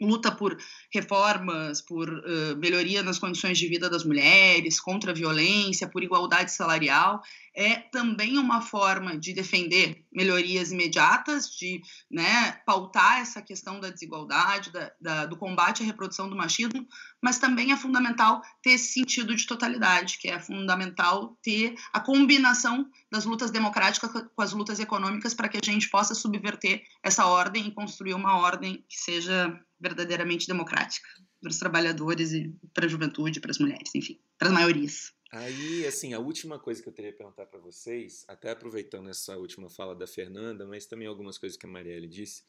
luta por reformas, por uh, melhoria nas condições de vida das mulheres, contra a violência, por igualdade salarial, é também uma forma de defender melhorias imediatas, de né, pautar essa questão da desigualdade, da, da, do combate à reprodução do machismo, mas também é fundamental ter esse sentido de totalidade, que é fundamental ter a combinação das lutas democráticas com as lutas econômicas para que a gente possa subverter essa ordem e construir uma ordem que seja verdadeiramente democrática para os trabalhadores e para a juventude, para as mulheres, enfim, para as maiorias. Aí, assim, a última coisa que eu teria que perguntar para vocês, até aproveitando essa última fala da Fernanda, mas também algumas coisas que a Marielle disse,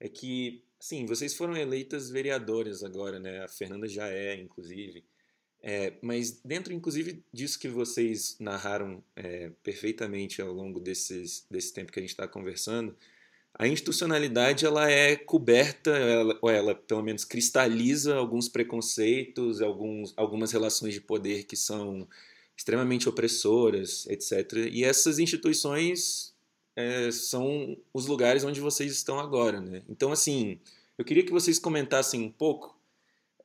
é que, sim, vocês foram eleitas vereadoras agora, né? A Fernanda já é, inclusive. É, mas dentro, inclusive, disso que vocês narraram é, perfeitamente ao longo desses, desse tempo que a gente está conversando, a institucionalidade ela é coberta, ela, ou ela pelo menos cristaliza alguns preconceitos, alguns, algumas relações de poder que são extremamente opressoras, etc. E essas instituições é, são os lugares onde vocês estão agora, né? Então, assim, Eu queria que vocês comentassem um pouco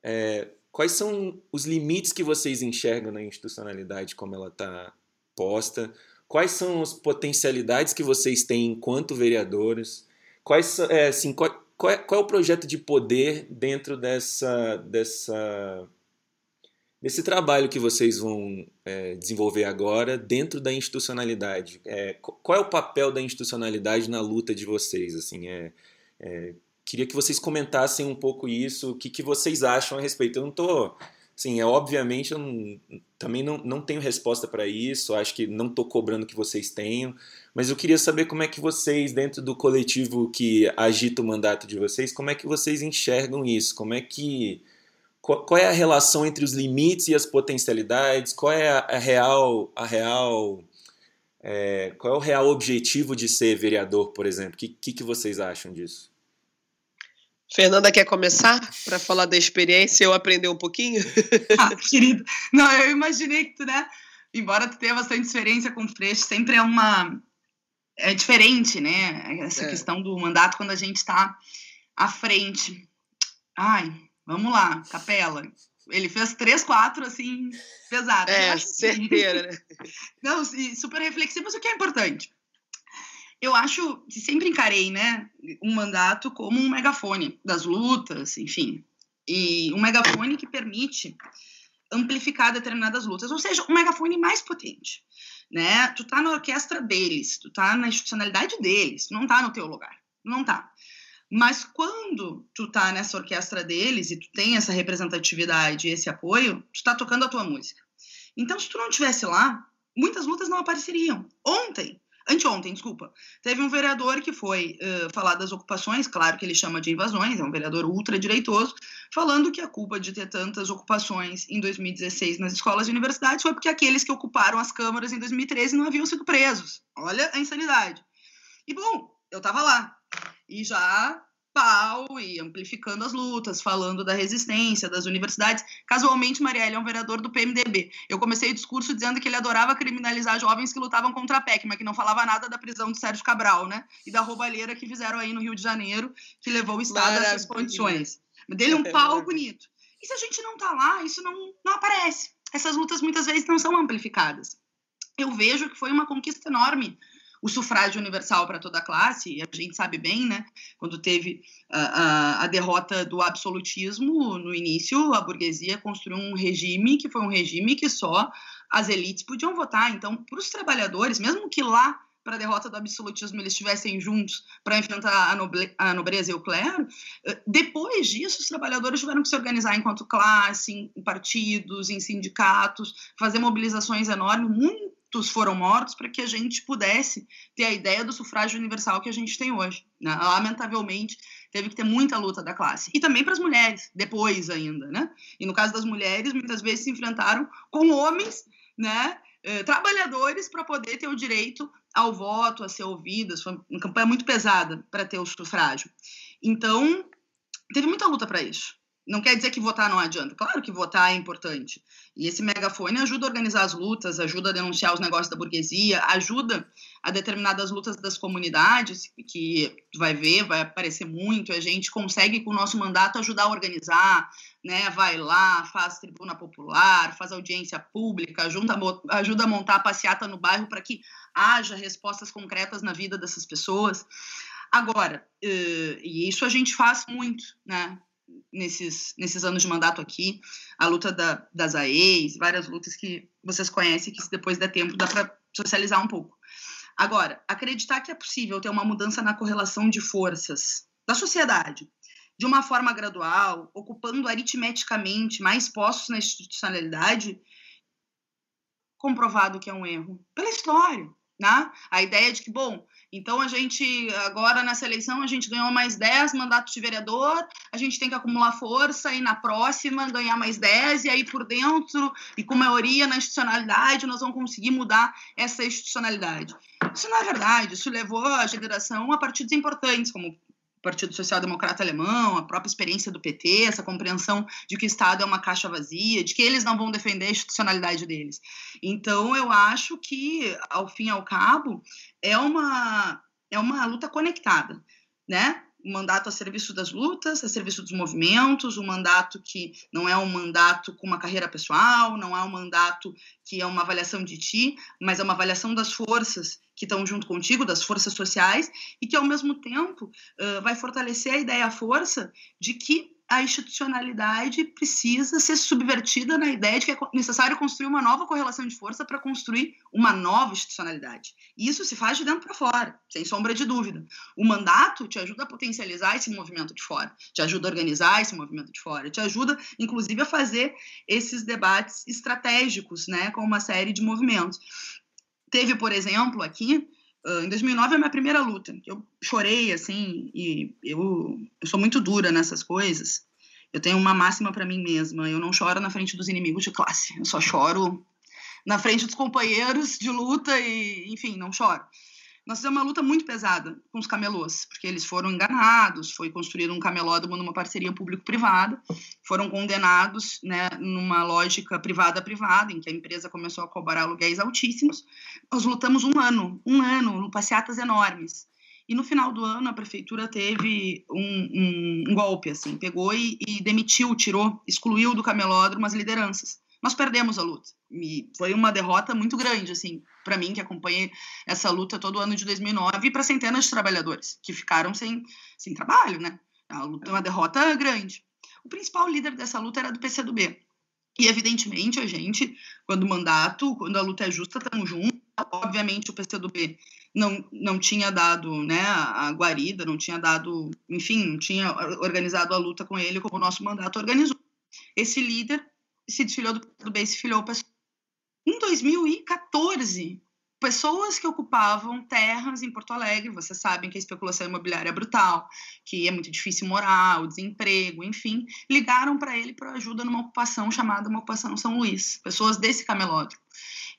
é, quais são os limites que vocês enxergam na institucionalidade como ela está posta, quais são as potencialidades que vocês têm enquanto vereadores, quais é, assim, qual, qual, é, qual é o projeto de poder dentro dessa, dessa desse trabalho que vocês vão é, desenvolver agora dentro da institucionalidade. É, qual é o papel da institucionalidade na luta de vocês? Assim, é, é queria que vocês comentassem um pouco isso, o que, que vocês acham a respeito. Eu não estou. Sim, é, obviamente eu não, também não, não tenho resposta para isso, acho que não estou cobrando que vocês tenham, mas eu queria saber como é que vocês, dentro do coletivo que agita o mandato de vocês, como é que vocês enxergam isso? Como é que qual, qual, é a relação entre os limites e as potencialidades? Qual é a, a real, a real, é, qual é o real objetivo de ser vereador, por exemplo? O que, que, que vocês acham disso? Fernanda quer começar para falar da experiência e eu aprender um pouquinho? ah, querido, não, eu imaginei que tu, né? Embora tu tenha bastante experiência com o Freixo, sempre é uma é diferente, né? Essa é. questão do mandato quando a gente está à frente. Ai, Vamos lá, Capela. Ele fez três, quatro, assim, pesadas. É, certeira, né? Não, super reflexivo, mas o que é importante? Eu acho que sempre encarei, né, um mandato como um megafone das lutas, enfim. E um megafone que permite amplificar determinadas lutas, ou seja, um megafone mais potente, né? Tu tá na orquestra deles, tu tá na institucionalidade deles, não tá no teu lugar, não tá. Mas quando tu tá nessa orquestra deles e tu tem essa representatividade e esse apoio, tu tá tocando a tua música. Então, se tu não tivesse lá, muitas lutas não apareceriam. Ontem, anteontem, desculpa, teve um vereador que foi uh, falar das ocupações, claro que ele chama de invasões, é um vereador ultradireitoso, falando que a culpa de ter tantas ocupações em 2016 nas escolas e universidades foi porque aqueles que ocuparam as câmaras em 2013 não haviam sido presos. Olha a insanidade. E bom, eu tava lá, e já e amplificando as lutas, falando da resistência das universidades. Casualmente, Marielle é um vereador do PMDB. Eu comecei o discurso dizendo que ele adorava criminalizar jovens que lutavam contra a PEC, mas que não falava nada da prisão de Sérgio Cabral, né? E da roubalheira que fizeram aí no Rio de Janeiro, que levou o Estado a essas condições. Dele um pau bonito. E se a gente não tá lá, isso não, não aparece. Essas lutas muitas vezes não são amplificadas. Eu vejo que foi uma conquista enorme o sufrágio universal para toda a classe, e a gente sabe bem, né, quando teve a, a, a, derrota do absolutismo no início, a burguesia construiu um regime que foi um regime que só as elites podiam votar. Então, para os trabalhadores, mesmo que lá para a derrota do absolutismo eles estivessem juntos para enfrentar a, a, nobreza e o clero, eh, depois disso os trabalhadores tiveram que se organizar enquanto classe, em partidos, em sindicatos, fazer mobilizações enormes, muito foram mortos para que a gente pudesse ter a ideia do sufrágio universal que a gente tem hoje. Né? Lamentavelmente, teve que ter muita luta da classe. E também para as mulheres, depois ainda. Né? E no caso das mulheres, muitas vezes se enfrentaram com homens né, eh, trabalhadores para poder ter o direito ao voto, a ser ouvidas. Foi uma campanha muito pesada para ter o sufrágio. Então, teve muita luta para isso. Não quer dizer que votar não adianta. Claro que votar é importante. E esse megafone ajuda a organizar as lutas, ajuda a denunciar os negócios da burguesia, ajuda a determinadas lutas das comunidades, que vai ver, vai aparecer muito. A gente consegue, com o nosso mandato, ajudar a organizar, né? Vai lá, faz tribuna popular, faz audiência pública, ajuda, ajuda a montar a passeata no bairro para que haja respostas concretas na vida dessas pessoas. Agora, uh, e isso a gente faz muito, né? Nesses, nesses anos de mandato aqui, a luta da, das AEs, várias lutas que vocês conhecem, que se depois der tempo dá para socializar um pouco. Agora, acreditar que é possível ter uma mudança na correlação de forças da sociedade, de uma forma gradual, ocupando aritmeticamente mais postos na institucionalidade, comprovado que é um erro. Pela história, né? A ideia de que, bom, então a gente, agora nessa eleição, a gente ganhou mais 10 mandatos de vereador, a gente tem que acumular força e na próxima ganhar mais 10, e aí por dentro, e com maioria na institucionalidade, nós vamos conseguir mudar essa institucionalidade. Isso não é verdade, isso levou a geração a partidos importantes, como Partido Social Democrata Alemão, a própria experiência do PT, essa compreensão de que o Estado é uma caixa vazia, de que eles não vão defender a institucionalidade deles. Então, eu acho que, ao fim e ao cabo, é uma, é uma luta conectada, né? Um mandato a serviço das lutas, a serviço dos movimentos, um mandato que não é um mandato com uma carreira pessoal, não é um mandato que é uma avaliação de ti, mas é uma avaliação das forças que estão junto contigo, das forças sociais, e que, ao mesmo tempo, uh, vai fortalecer a ideia, a força de que a institucionalidade precisa ser subvertida na ideia de que é necessário construir uma nova correlação de força para construir uma nova institucionalidade. Isso se faz de dentro para fora, sem sombra de dúvida. O mandato te ajuda a potencializar esse movimento de fora, te ajuda a organizar esse movimento de fora, te ajuda, inclusive, a fazer esses debates estratégicos, né, com uma série de movimentos. Teve, por exemplo, aqui, em 2009 é a minha primeira luta. Eu chorei, assim, e eu, eu sou muito dura nessas coisas. Eu tenho uma máxima para mim mesma. Eu não choro na frente dos inimigos de classe. Eu só choro na frente dos companheiros de luta e, enfim, não choro. Nós fizemos uma luta muito pesada com os camelôs, porque eles foram enganados, foi construído um camelódromo numa parceria público-privada, foram condenados né, numa lógica privada-privada, em que a empresa começou a cobrar aluguéis altíssimos. Nós lutamos um ano, um ano, passeatas enormes. E no final do ano a prefeitura teve um, um, um golpe, assim, pegou e, e demitiu, tirou, excluiu do camelódromo as lideranças nós perdemos a luta. E foi uma derrota muito grande, assim, para mim, que acompanhei essa luta todo ano de 2009, e para centenas de trabalhadores que ficaram sem, sem trabalho, né? A luta uma derrota grande. O principal líder dessa luta era do PCdoB. E, evidentemente, a gente, quando o mandato, quando a luta é justa, estamos juntos. Obviamente, o PCdoB não, não tinha dado né, a guarida, não tinha dado, enfim, não tinha organizado a luta com ele como o nosso mandato organizou. Esse líder se desfiliou do, do bem, se filiou Em 2014, pessoas que ocupavam terras em Porto Alegre, vocês sabem que a especulação imobiliária é brutal, que é muito difícil morar, o desemprego, enfim, ligaram para ele para ajuda numa ocupação chamada uma ocupação São Luís, pessoas desse camelódromo.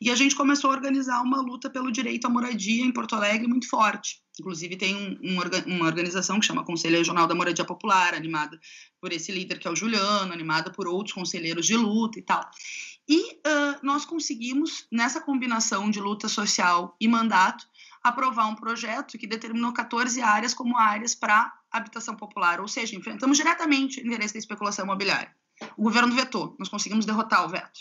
E a gente começou a organizar uma luta pelo direito à moradia em Porto Alegre muito forte. Inclusive, tem um, um, uma organização que chama Conselho Regional da Moradia Popular, animada por esse líder que é o Juliano, animada por outros conselheiros de luta e tal. E uh, nós conseguimos, nessa combinação de luta social e mandato, aprovar um projeto que determinou 14 áreas como áreas para habitação popular, ou seja, enfrentamos diretamente o interesse da especulação imobiliária. O governo vetou, nós conseguimos derrotar o veto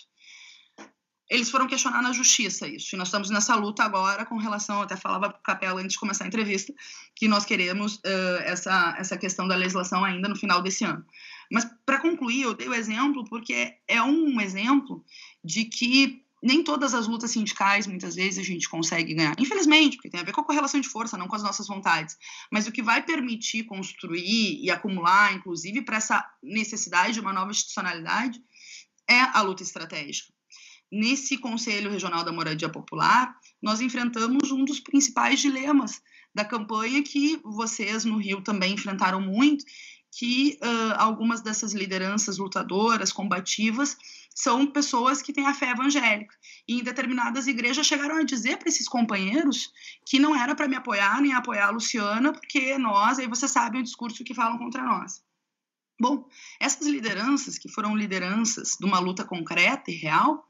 eles foram questionar na justiça isso. E nós estamos nessa luta agora com relação, até falava para o Capela antes de começar a entrevista, que nós queremos uh, essa, essa questão da legislação ainda no final desse ano. Mas, para concluir, eu dei o exemplo porque é um exemplo de que nem todas as lutas sindicais, muitas vezes, a gente consegue ganhar. Infelizmente, porque tem a ver com a correlação de força, não com as nossas vontades. Mas o que vai permitir construir e acumular, inclusive, para essa necessidade de uma nova institucionalidade, é a luta estratégica nesse Conselho Regional da Moradia Popular, nós enfrentamos um dos principais dilemas da campanha que vocês no Rio também enfrentaram muito, que uh, algumas dessas lideranças lutadoras, combativas, são pessoas que têm a fé evangélica. E em determinadas igrejas chegaram a dizer para esses companheiros que não era para me apoiar nem apoiar a Luciana, porque nós, aí você sabe o discurso que falam contra nós. Bom, essas lideranças, que foram lideranças de uma luta concreta e real,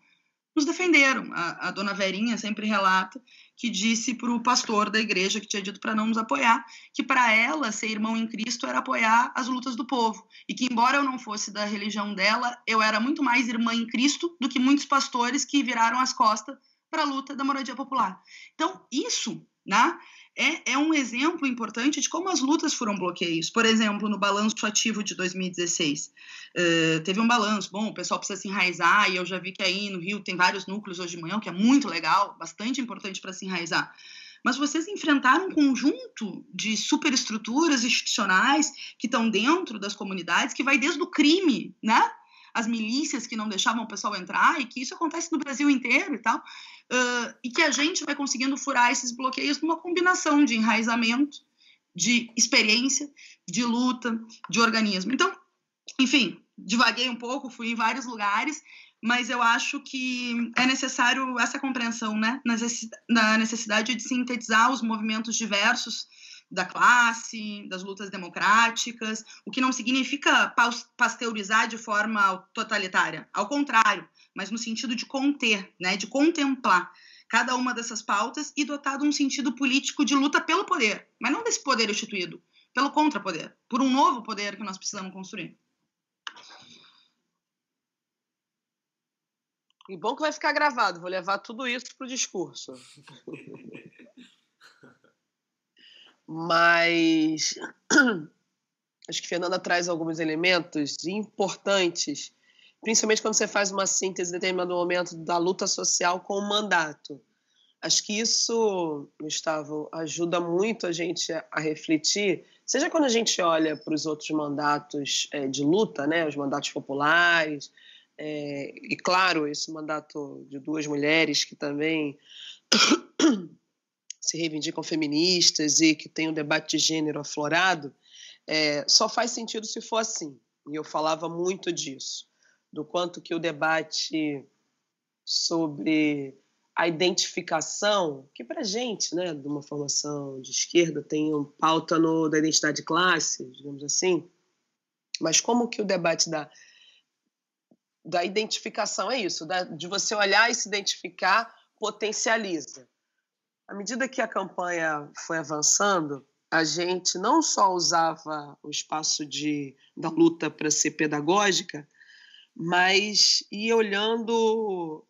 nos defenderam. A, a dona Verinha sempre relata que disse para o pastor da igreja que tinha dito para não nos apoiar, que para ela ser irmão em Cristo era apoiar as lutas do povo e que embora eu não fosse da religião dela, eu era muito mais irmã em Cristo do que muitos pastores que viraram as costas para a luta da moradia popular. Então isso, né? É, é um exemplo importante de como as lutas foram bloqueios. Por exemplo, no balanço ativo de 2016, uh, eh, teve um balanço. Bom, o pessoal precisa se enraizar, e eu já vi que aí no Rio tem vários núcleos hoje de manhã, o que é muito legal, bastante importante para se enraizar. Mas vocês enfrentaram um conjunto de superestruturas institucionais que estão dentro das comunidades, que vai desde o crime, né? as milícias que não deixavam o pessoal entrar, e que isso acontece no Brasil inteiro e tal, uh, e que a gente vai conseguindo furar esses bloqueios numa combinação de enraizamento, de experiência, de luta, de organismo. Então, enfim, divaguei um pouco, fui em vários lugares, mas eu acho que é necessário essa compreensão, né, na necessidade de sintetizar os movimentos diversos da classe, das lutas democráticas, o que não significa pasteurizar de forma totalitária, ao contrário, mas no sentido de conter, né, de contemplar cada uma dessas pautas e dotar de um sentido político de luta pelo poder, mas não desse poder instituído, pelo contrapoder, por um novo poder que nós precisamos construir. E bom que vai ficar gravado, vou levar tudo isso para o discurso. Mas acho que Fernanda traz alguns elementos importantes, principalmente quando você faz uma síntese em determinado momento da luta social com o mandato. Acho que isso, Gustavo, ajuda muito a gente a refletir, seja quando a gente olha para os outros mandatos é, de luta, né, os mandatos populares, é, e claro, esse mandato de duas mulheres que também se reivindicam feministas e que tem um debate de gênero aflorado, é, só faz sentido se for assim. E eu falava muito disso, do quanto que o debate sobre a identificação, que para gente, né, de uma formação de esquerda, tem um pauta no, da identidade de classe, digamos assim, mas como que o debate da da identificação é isso, da, de você olhar e se identificar potencializa. À medida que a campanha foi avançando, a gente não só usava o espaço de, da luta para ser pedagógica, mas ia olhando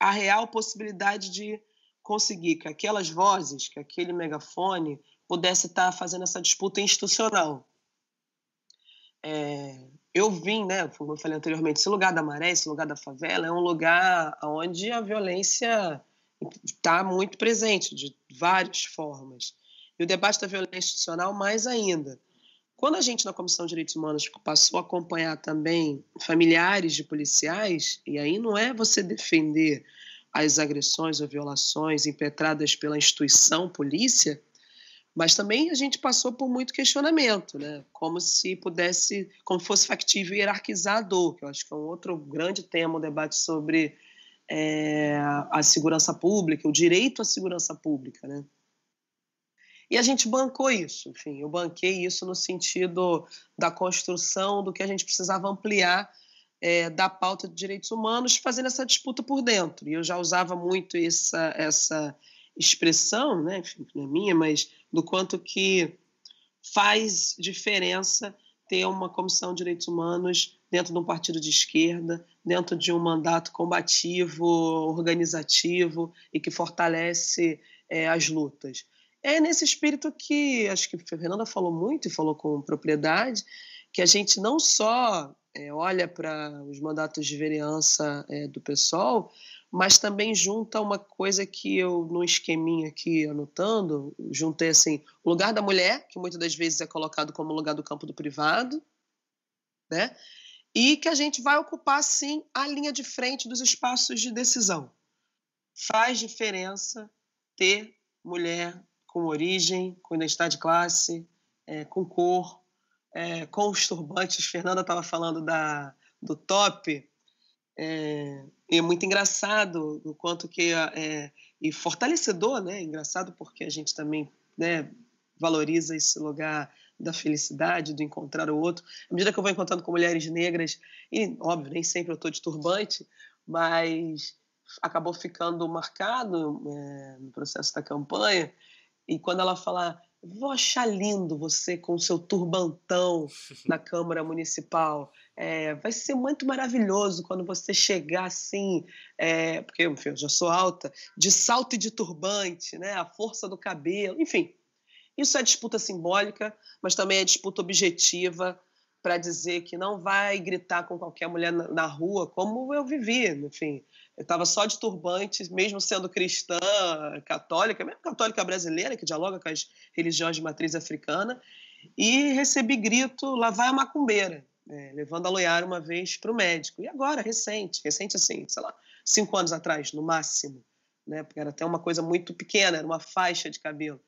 a real possibilidade de conseguir que aquelas vozes, que aquele megafone pudesse estar fazendo essa disputa institucional. É, eu vim, né, como eu falei anteriormente, esse lugar da maré, esse lugar da favela, é um lugar onde a violência está muito presente, de várias formas. E o debate da violência institucional, mais ainda. Quando a gente, na Comissão de Direitos Humanos, passou a acompanhar também familiares de policiais, e aí não é você defender as agressões ou violações impetradas pela instituição polícia, mas também a gente passou por muito questionamento, né? Como se pudesse, como fosse factível hierarquizar a dor, que eu acho que é um outro grande tema, o debate sobre é, a segurança pública, o direito à segurança pública, né? E a gente bancou isso, enfim, eu banquei isso no sentido da construção do que a gente precisava ampliar é, da pauta de direitos humanos, fazendo essa disputa por dentro. E eu já usava muito essa, essa expressão, né, enfim, não é minha, mas do quanto que faz diferença ter uma comissão de direitos humanos dentro de um partido de esquerda, dentro de um mandato combativo, organizativo e que fortalece é, as lutas. É nesse espírito que acho que a Fernanda falou muito e falou com propriedade, que a gente não só é, olha para os mandatos de vereança é, do PSOL, mas também junta uma coisa que eu, no esqueminha aqui anotando, juntei assim, o lugar da mulher, que muitas das vezes é colocado como lugar do campo do privado, né? E que a gente vai ocupar, sim, a linha de frente dos espaços de decisão. Faz diferença ter mulher com origem, com identidade de classe, é, com cor, é, com os turbantes. Fernanda estava falando da, do top, é, é muito engraçado o quanto que é, e fortalecedor, né? Engraçado porque a gente também, né, valoriza esse lugar da felicidade, do encontrar o outro. À medida que eu vou encontrando com mulheres negras, e óbvio, nem sempre eu estou de turbante, mas acabou ficando marcado é, no processo da campanha. E quando ela fala, vou achar lindo você com o seu turbantão na Câmara Municipal. É, vai ser muito maravilhoso quando você chegar assim, é, porque enfim, eu já sou alta, de salto e de turbante, né? a força do cabelo, enfim. Isso é disputa simbólica, mas também é disputa objetiva para dizer que não vai gritar com qualquer mulher na, rua, como eu vivi, enfim. Eu estava só de turbante, mesmo sendo cristã, católica, mesmo católica brasileira, que dialoga com as religiões de matriz africana, e recebi grito, lá vai a macumbeira, é, levando a Loiara uma vez para o médico. E agora, recente, recente assim, sei lá, cinco anos atrás, no máximo, né? porque era até uma coisa muito pequena, era uma faixa de cabelo.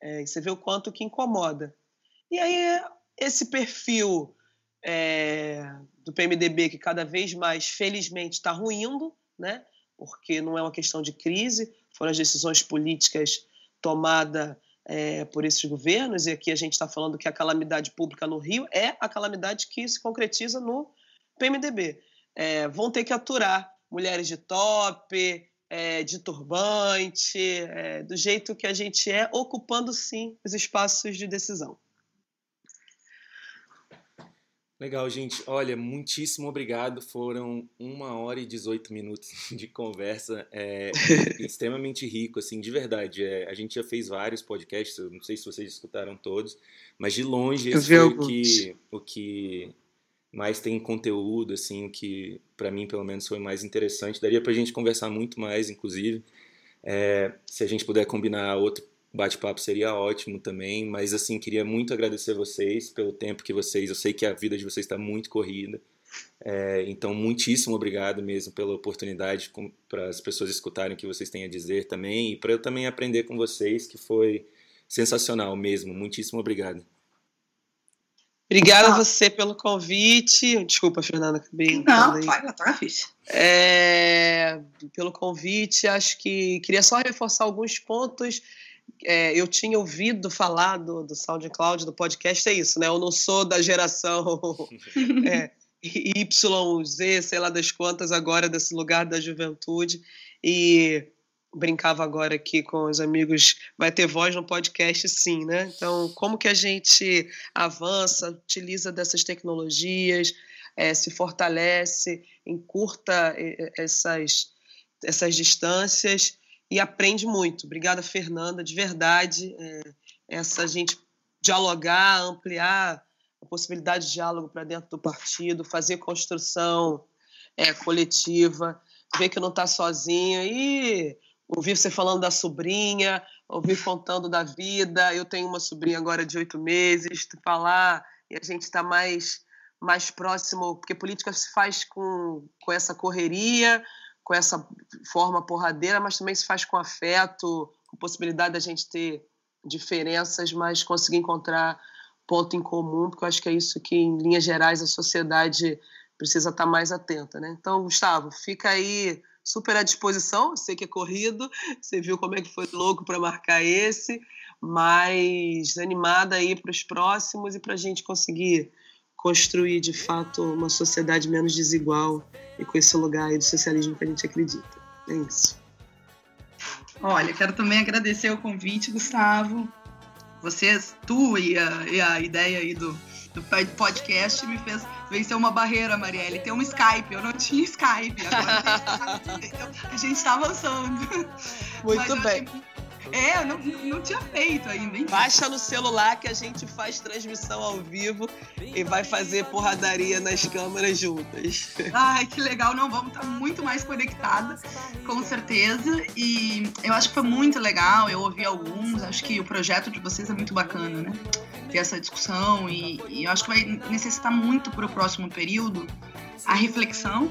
É, você vê o quanto que incomoda. E aí, esse perfil é, do PMDB, que cada vez mais, felizmente, está ruindo, né? porque não é uma questão de crise, foram as decisões políticas tomadas é, por esses governos, e aqui a gente está falando que a calamidade pública no Rio é a calamidade que se concretiza no PMDB. É, vão ter que aturar mulheres de top, é, de turbante, é, do jeito que a gente é, ocupando sim os espaços de decisão. Legal, gente. Olha, muitíssimo obrigado. Foram uma hora e 18 minutos de conversa. É, extremamente rico, assim, de verdade. É, a gente já fez vários podcasts, não sei se vocês escutaram todos, mas de longe esse foi o que, o que mais tem conteúdo, assim, que para mim pelo menos foi mais interessante. Daria para a gente conversar muito mais, inclusive. É, se a gente puder combinar outro bate-papo seria ótimo também, mas assim, queria muito agradecer vocês pelo tempo que vocês, eu sei que a vida de vocês está muito corrida, é, então muitíssimo obrigado mesmo pela oportunidade para as pessoas escutarem o que vocês têm a dizer também, e para eu também aprender com vocês, que foi sensacional mesmo, muitíssimo obrigado. Obrigada a você pelo convite. Desculpa, Fernanda, acabei. Não, vai tá fixe. É, pelo convite, acho que queria só reforçar alguns pontos é, eu tinha ouvido falar do, do SoundCloud, do podcast, é isso, né? Eu não sou da geração é, Y, Z, sei lá das quantas, agora desse lugar da juventude. E brincava agora aqui com os amigos, vai ter voz no podcast sim, né? Então, como que a gente avança, utiliza dessas tecnologias, é, se fortalece, encurta essas, essas distâncias e aprende muito. Obrigada, Fernanda, de verdade. É, essa gente dialogar, ampliar a possibilidade de diálogo para dentro do partido, fazer construção é, coletiva, ver que não está sozinho e ouvir você falando da sobrinha, ouvir contando da vida. Eu tenho uma sobrinha agora de oito meses, falar e a gente está mais mais próximo, porque política se faz com, com essa correria, com essa forma porradeira, mas também se faz com afeto, com possibilidade da gente ter diferenças, mas conseguir encontrar ponto em comum, porque eu acho que é isso que, em linhas gerais, a sociedade precisa estar mais atenta. Né? Então, Gustavo, fica aí super à disposição. Sei que é corrido, você viu como é que foi louco para marcar esse, mas animada aí para os próximos e para a gente conseguir construir de fato uma sociedade menos desigual e com esse lugar aí do socialismo que a gente acredita. É isso. Olha, quero também agradecer o convite, Gustavo. Vocês, tu e a, e a ideia aí do, do podcast me fez vencer uma barreira, Marielle. Tem um Skype, eu não tinha Skype. Agora a gente está avançando. Muito Mas bem. É, eu não, não tinha feito ainda. Hein? Baixa no celular que a gente faz transmissão ao vivo e vai fazer porradaria nas câmeras juntas. Ai, que legal. Não, vamos estar muito mais conectadas, com certeza. E eu acho que foi muito legal. Eu ouvi alguns. Acho que o projeto de vocês é muito bacana, né? Ter essa discussão. E, e eu acho que vai necessitar muito para o próximo período a reflexão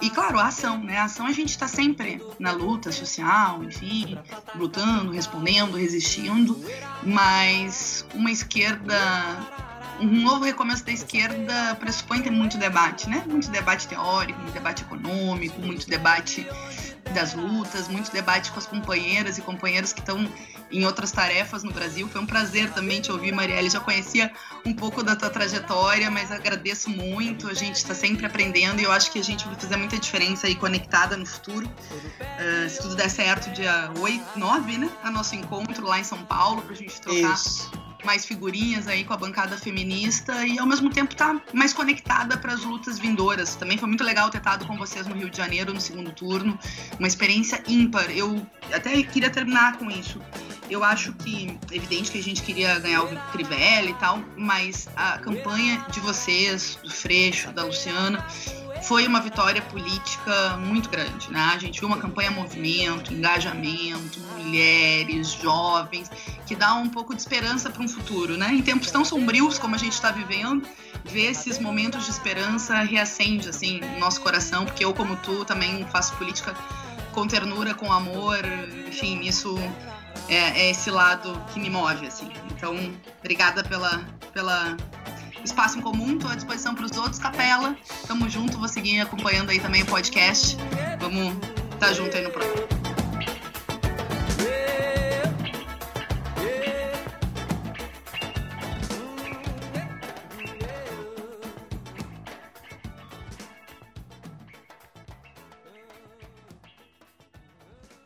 e claro, a ação, né? A ação a gente está sempre na luta social, enfim, lutando, respondendo, resistindo, mas uma esquerda, um novo recomeço da esquerda pressupõe ter muito debate, né? Muito debate teórico, muito debate econômico, muito debate das lutas, muito debate com as companheiras e companheiros que estão em outras tarefas no Brasil. Foi um prazer também te ouvir, Marielle. Já conhecia um pouco da tua trajetória, mas agradeço muito. A gente está sempre aprendendo e eu acho que a gente vai fazer muita diferença aí conectada no futuro. Uh, se tudo der certo, dia 8, 9, né? A nosso encontro lá em São Paulo, para a gente trocar. Isso mais figurinhas aí com a bancada feminista e ao mesmo tempo tá mais conectada para as lutas vindouras. Também foi muito legal ter estado com vocês no Rio de Janeiro no segundo turno, uma experiência ímpar. Eu até queria terminar com isso. Eu acho que é evidente que a gente queria ganhar o Crivella e tal, mas a campanha de vocês, do Freixo, da Luciana, foi uma vitória política muito grande, né? A gente viu uma campanha movimento, engajamento, mulheres, jovens, que dá um pouco de esperança para um futuro, né? Em tempos tão sombrios como a gente está vivendo, ver esses momentos de esperança reacende assim nosso coração, porque eu como tu também faço política com ternura, com amor, enfim, isso é, é esse lado que me move assim. Então, obrigada pela pela espaço em comum, estou à disposição para os outros. Capela, tamo junto, vou seguir acompanhando aí também o podcast. Vamos estar tá junto aí no programa.